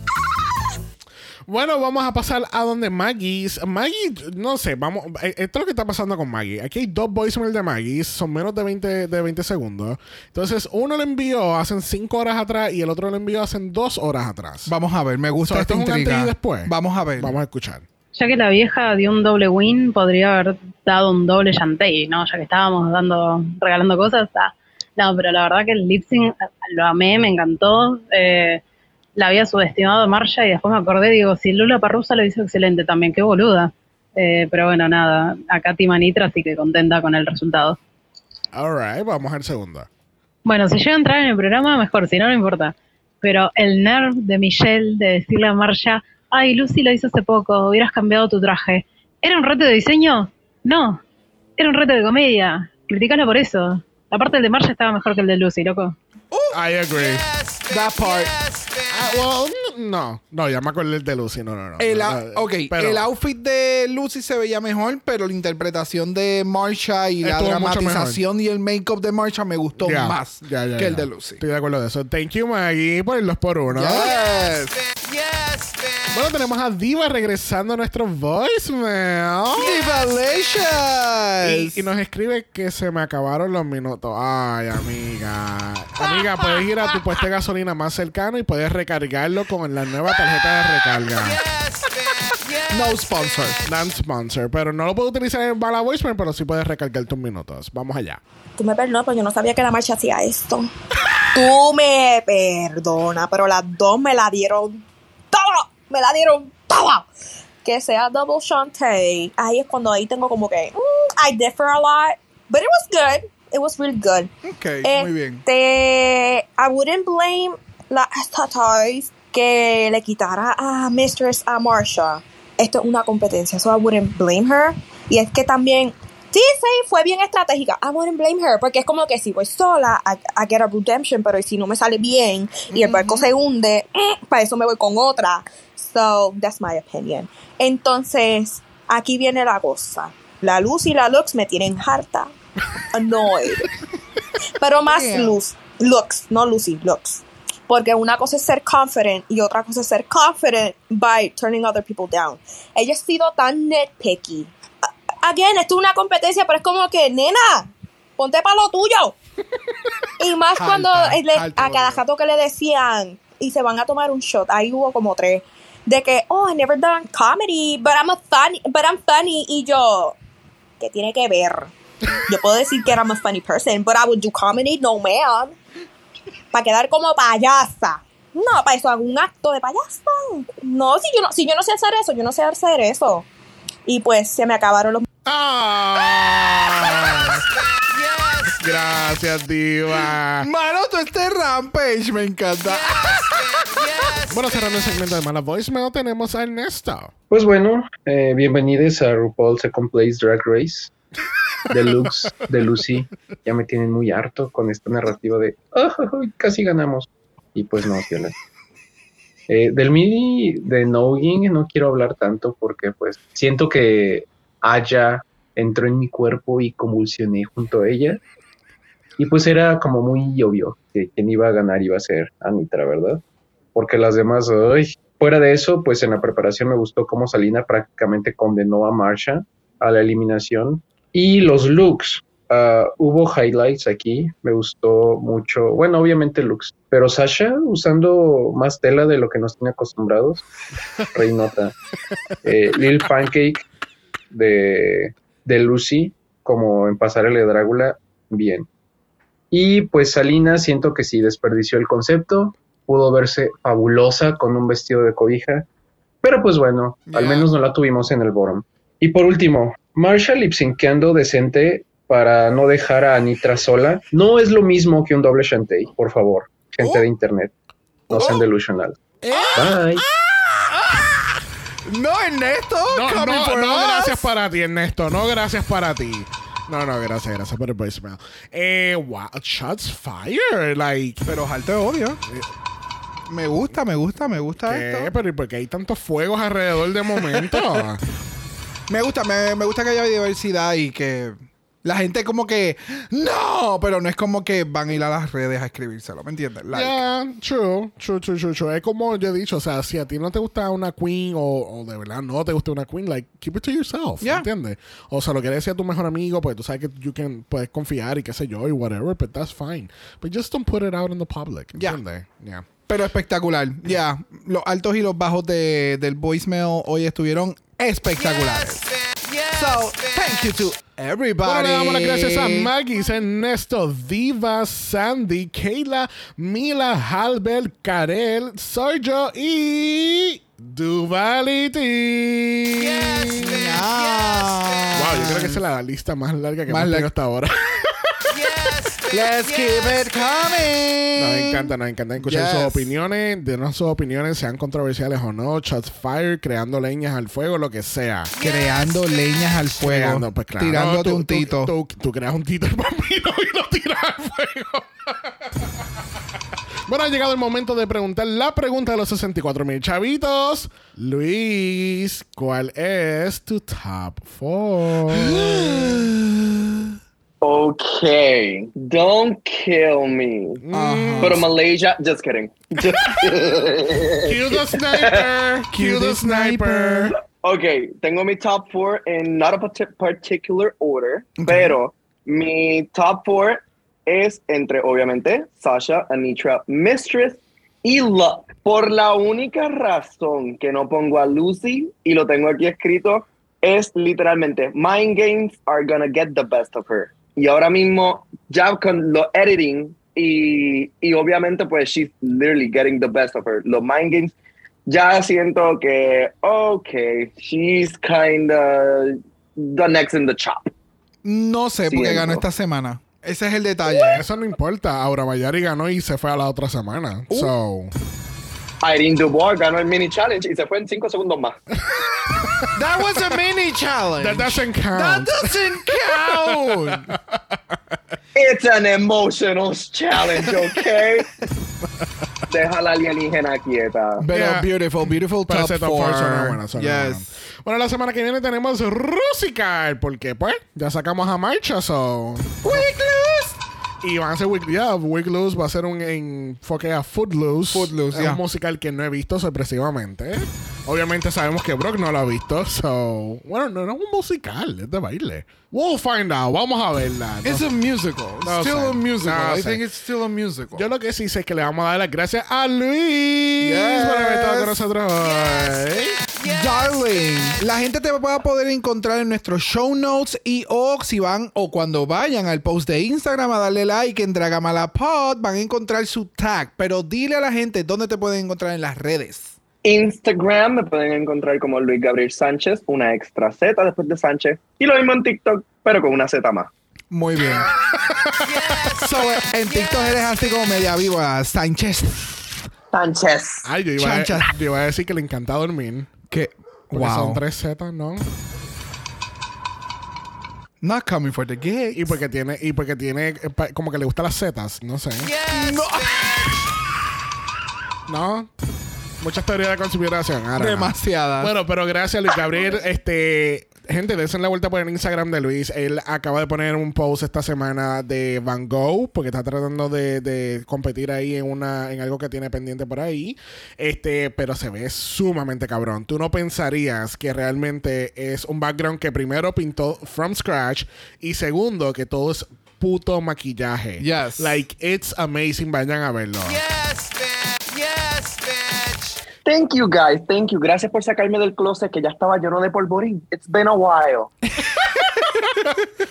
Bueno, vamos a pasar a donde Maggie. Maggie, no sé, vamos. eh, Esto es lo que está pasando con Maggie. Aquí hay dos voicemails de Maggie, son menos de 20, de 20 segundos. Entonces, uno lo envió hace 5 horas atrás y el otro lo envió hace 2 horas atrás. Vamos a ver, me gusta So, esta esto es un antes y después. Vamos a ver. Vamos a escuchar. Ya que la vieja dio un doble win, podría haber dado un doble Shantae, ¿no? Ya que estábamos dando, regalando cosas. ah. No, pero la verdad que el lip sync lo amé, me encantó. Eh, la había subestimado a Marsha y después me acordé, digo, si Lula Parrusa lo hizo excelente también, qué boluda. Eh, pero bueno, nada, acá Tima Nitra, así que contenta con el resultado. Alright, vamos al segundo. Bueno, si llega a entrar en el programa, mejor, si no, no importa. Pero el nerv de Michelle de decirle a Marsha, ay, Lucy lo hizo hace poco, hubieras cambiado tu traje. ¿Era un reto de diseño? No, era un reto de comedia. Criticala por eso. Aparte el de Marsha estaba mejor que el de Lucy, loco. I agree. That part. No, no, ya me acordé del de Lucy, no, no, no. El, No, ok, pero- el outfit de Lucy se veía mejor, pero la interpretación de Marsha y la dramatización y el make-up de Marsha me gustó Ya, más ya, ya, que el de Lucy. Estoy de acuerdo de eso. Thank you, Maggie, por el 2 por 1 Yes. Bueno, tenemos a Diva regresando a nuestro voicemail. Divalicious. Y, y nos escribe que se me acabaron los minutos. Ay, amiga. Amiga, puedes ir a tu puesto de gasolina más cercano y puedes recargarlo con la nueva tarjeta de recarga. No sponsor. Non-sponsor. Pero no lo puedo utilizar en bala voicemail, pero sí puedes recargar tus minutos. Vamos allá. Tú me perdonas, pero yo no sabía que la marcha hacía esto. Tú me perdonas, pero las dos me la dieron. Me la dieron todo. Que sea double Shantae. Ahí es cuando ahí tengo como que. mm, I differ a lot. But it was good. It was really good. Ok, muy bien. Este. I wouldn't blame la Tatais que le quitara a Mistress a Marsha. Esto es una competencia, so I wouldn't blame her. Y es que también. Sí, sí, fue bien estratégica. I wouldn't blame her. Porque es como que si voy sola, I, I get a redemption, pero si no me sale bien y el barco se hunde, mm, para eso me voy con otra. So, that's my opinion. Entonces, aquí viene la cosa. La Luz y la Lux me tienen harta. Annoyed. Pero más Yeah. Luz. Lux, no Lucy, Lux. Porque una cosa es ser confident y otra cosa es ser confident by turning other people down. Ella ha sido tan nitpicky. A- Again, esto es una competencia, pero es como que, nena, ponte para lo tuyo. Y más cuando eh, le- alta, a cada rato que le decían y se van a tomar un shot, ahí hubo como tres, de que, oh, I never done comedy, but I'm a funny, but I'm funny, y yo, ¿qué tiene que ver? Yo puedo decir que I'm a funny person, but I would do comedy, no man. Para quedar como payasa. No, para eso hago un acto de payasa. No, si yo no, si yo no sé hacer eso, yo no sé hacer eso. Y pues se me acabaron los Gracias, Diva. Mano, tú este Rampage, me encanta. Bueno, cerrando el segmento de Mala Voicemail, tenemos a Ernesto. Pues bueno, eh, bienvenidos a RuPaul Second Place Drag Race. Deluxe, de Lucy. Ya me tienen muy harto con esta narrativa de "Ah, casi ganamos. Y pues no, Fiona. Eh, del mini de Knowing no quiero hablar tanto porque pues siento que Aya entró en mi cuerpo y convulsioné junto a ella. Y pues era como muy obvio que quien iba a ganar iba a ser Anitra, ¿verdad? Porque las demás, ay. Fuera de eso, pues en la preparación me gustó cómo Salina prácticamente condenó a Marsha a la eliminación. Y los looks, ah, hubo highlights aquí, me gustó mucho, bueno, obviamente looks, pero Sasha usando más tela de lo que nos tiene acostumbrados, reinota. Eh, Lil Pancake de, de Lucy, como en Pasarela de Drácula, bien. Y pues Salina siento que sí desperdició el concepto, pudo verse fabulosa con un vestido de cobija, pero pues bueno, al menos no la tuvimos en el bottom. Y por último, Marshall lipsinqueando decente para no dejar a Anitra sola, no es lo mismo que un doble Shantae, por favor, gente de internet, no sean delusional. Bye. No, Ernesto, No, coming no, no, us. gracias para ti, Ernesto. No, gracias para ti. No, no, gracias, gracias por el voicemail. Eh, wow, shots fired, like. Pero alto de odio. Me gusta, me gusta, me gusta ¿Qué? esto. Pero ¿y por qué hay tantos fuegos alrededor de momento? Me gusta, me, me gusta que haya diversidad y que la gente como que no, pero no es como que van a ir a las redes a escribírselo, ¿me entiendes? Like, Yeah, true, true, true, true, true. Es como yo he dicho, o sea, si a ti no te gusta una queen o, o de verdad no te gusta una queen, like, keep it to yourself, Yeah. ¿entiendes? O sea, lo quieres decir a tu mejor amigo, pues tú sabes que you can, puedes confiar y qué sé yo y whatever, but that's fine. But just don't put it out in the public, Yeah. ¿entiendes? Yeah. Pero espectacular. Ya, los altos y los bajos de, del voicemail hoy estuvieron espectaculares. So, thank you to everybody. Bueno, le damos las gracias a Maggie, Ernesto, Diva, Sandy, Kayla, Mila, Halbert, Karel, Sergio y Duvality. wow, yo creo que esa es la lista más larga que Más hemos tenido hasta ahora. Let's keep it coming. Nos encanta, nos encanta escuchar Yes. sus opiniones, denos sus opiniones, sean controversiales o no, shots fire, creando leñas al fuego, lo que sea. Creando leñas al fuego. Creando, pues claro, Tirándote tú- un tito. Tú, tú creas un tito el bambino y lo tiras al fuego. bueno, ha llegado el momento de preguntar la pregunta de los 64 mil chavitos. Luis, ¿cuál es tu top four? Okay, don't kill me. But Malaysia, just kidding. Just Cue the sniper. Cue the sniper. Okay, tengo mi top four in not a parti- particular order, pero mi top four es entre, obviamente, Sasha, Anitra, Mistress y Luck. Por la única razón que no pongo a Lucy, y lo tengo aquí escrito, es literalmente, Mind Games are gonna get the best of her. Y ahora mismo, ya con lo editing, y, y obviamente, pues, she's literally getting the best of her. Los Mind Games ya siento que, okay, she's kind of the next in the chop. No sé, porque ganó esta semana. Ese es el detalle. Eso no importa. Aura Mayari ganó y se fue a la otra semana. Uh. So. Irene Dubois ganó el mini challenge y se fue en cinco segundos más. That was a mini challenge. That doesn't That count. doesn't count. It's an emotional challenge, okay? Deja la alienígena quieta. Pero Yeah. beautiful, beautiful top four. four yes. bueno. Bueno, la semana que viene tenemos Rusical, porque pues ya sacamos a marcha, so. Y van a ser Week, yeah, Week Loose va a ser un enfoque a Footloose. Footloose, es yeah. un musical que no he visto sorpresivamente. Obviamente sabemos que Brock no lo ha visto, so. Bueno, no, no es un musical, es de baile. We'll find out, vamos a verla. It's No- a musical. No still sé. a musical. No I sé. think it's still a musical. Yo lo que sí sé es que le vamos a dar las gracias a Luis por haber estado con nosotros hoy. Darling, la gente te va a poder encontrar en nuestros show notes y o si van o cuando vayan al post de Instagram a darle like en Dragamalapod van a encontrar su tag. Pero dile a la gente dónde te pueden encontrar en las redes. Instagram me pueden encontrar como Luis Gabriel Sánchez, una extra Z después de Sánchez. Y lo mismo en TikTok, pero con una Z más. Muy bien. So, en TikTok eres así como media viva, Sánchez. Sánchez. Ay, yo iba, a, yo iba a decir que le encanta dormir. Que Porque son wow. tres Z, ¿no? Not coming for the gig. Y porque tiene, y porque tiene, eh, como que le gustan las zetas, no sé. No. ¿No? Muchas teorías de conspiración. Demasiadas. Bueno, pero gracias, Luis Gabriel. Este, gente, dense la vuelta por el Instagram de Luis. Él acaba de poner un post esta semana de Van Gogh, porque está tratando de, de competir ahí en una, en algo que tiene pendiente por ahí. Este, pero se ve sumamente cabrón. Tú no pensarías que realmente es un background que primero pintó from scratch y segundo que todo es puto maquillaje. Yes. Like, it's amazing. Vayan a verlo. Thank you guys, thank you. Gracias por sacarme del closet que ya estaba lleno de polvorín. It's been a while.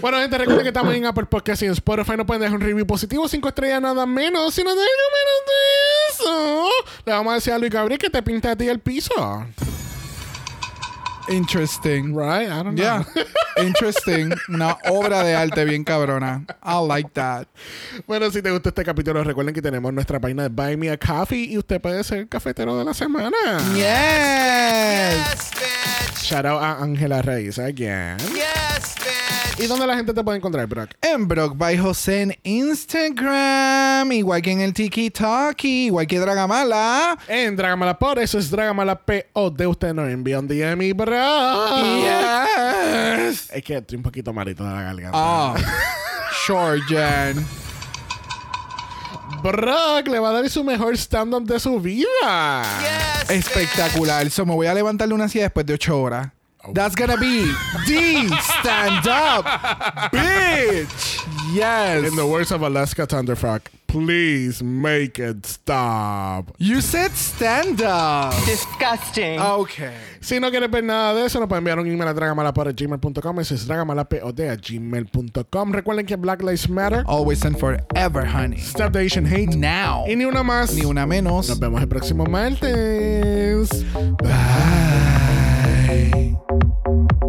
Bueno, gente, recuerden que estamos en Apple Podcast y en Spotify. No pueden dejar un review positivo, cinco estrellas, nada menos. Si no dejan menos de eso, le vamos a decir a Luis Gabriel que te pinta a ti el piso. Interesting. Right? I don't know. Yeah. Interesting. Una obra de arte bien cabrona. I like that. Bueno, si te gustó este capítulo, recuerden que tenemos nuestra página de Buy Me a Coffee y usted puede ser el cafetero de la semana. Yes. Shout out a Ángela Reyes again. ¿Y dónde la gente te puede encontrar, Brock? En Brock by José en Instagram, igual que en el Tiki Talkie, igual que Dragamala. En Dragamala por eso es Dragamala P.O. de usted nos envía un DM y Brock. Yes. Es que estoy un poquito malito de la garganta. Oh, sure, Jen. Brock le va a dar su mejor stand-up de su vida. Espectacular. So, me voy a levantarle una silla después de ocho horas. That's gonna be the stand up, bitch. Yes. In the words of Alaska Thunderfuck, please make it stop. You said stand up. Disgusting. Okay. Si no quieres ver nada de eso, nos pueden enviar un email a dragamalapod.gmail.com. Ese es dragamalapod a gmail.com. Recuerden que Black Lives Matter. Always and forever, honey. Stop the Asian hate. Now. Y ni una más. Ni una menos. Nos vemos el próximo martes. Bye. you.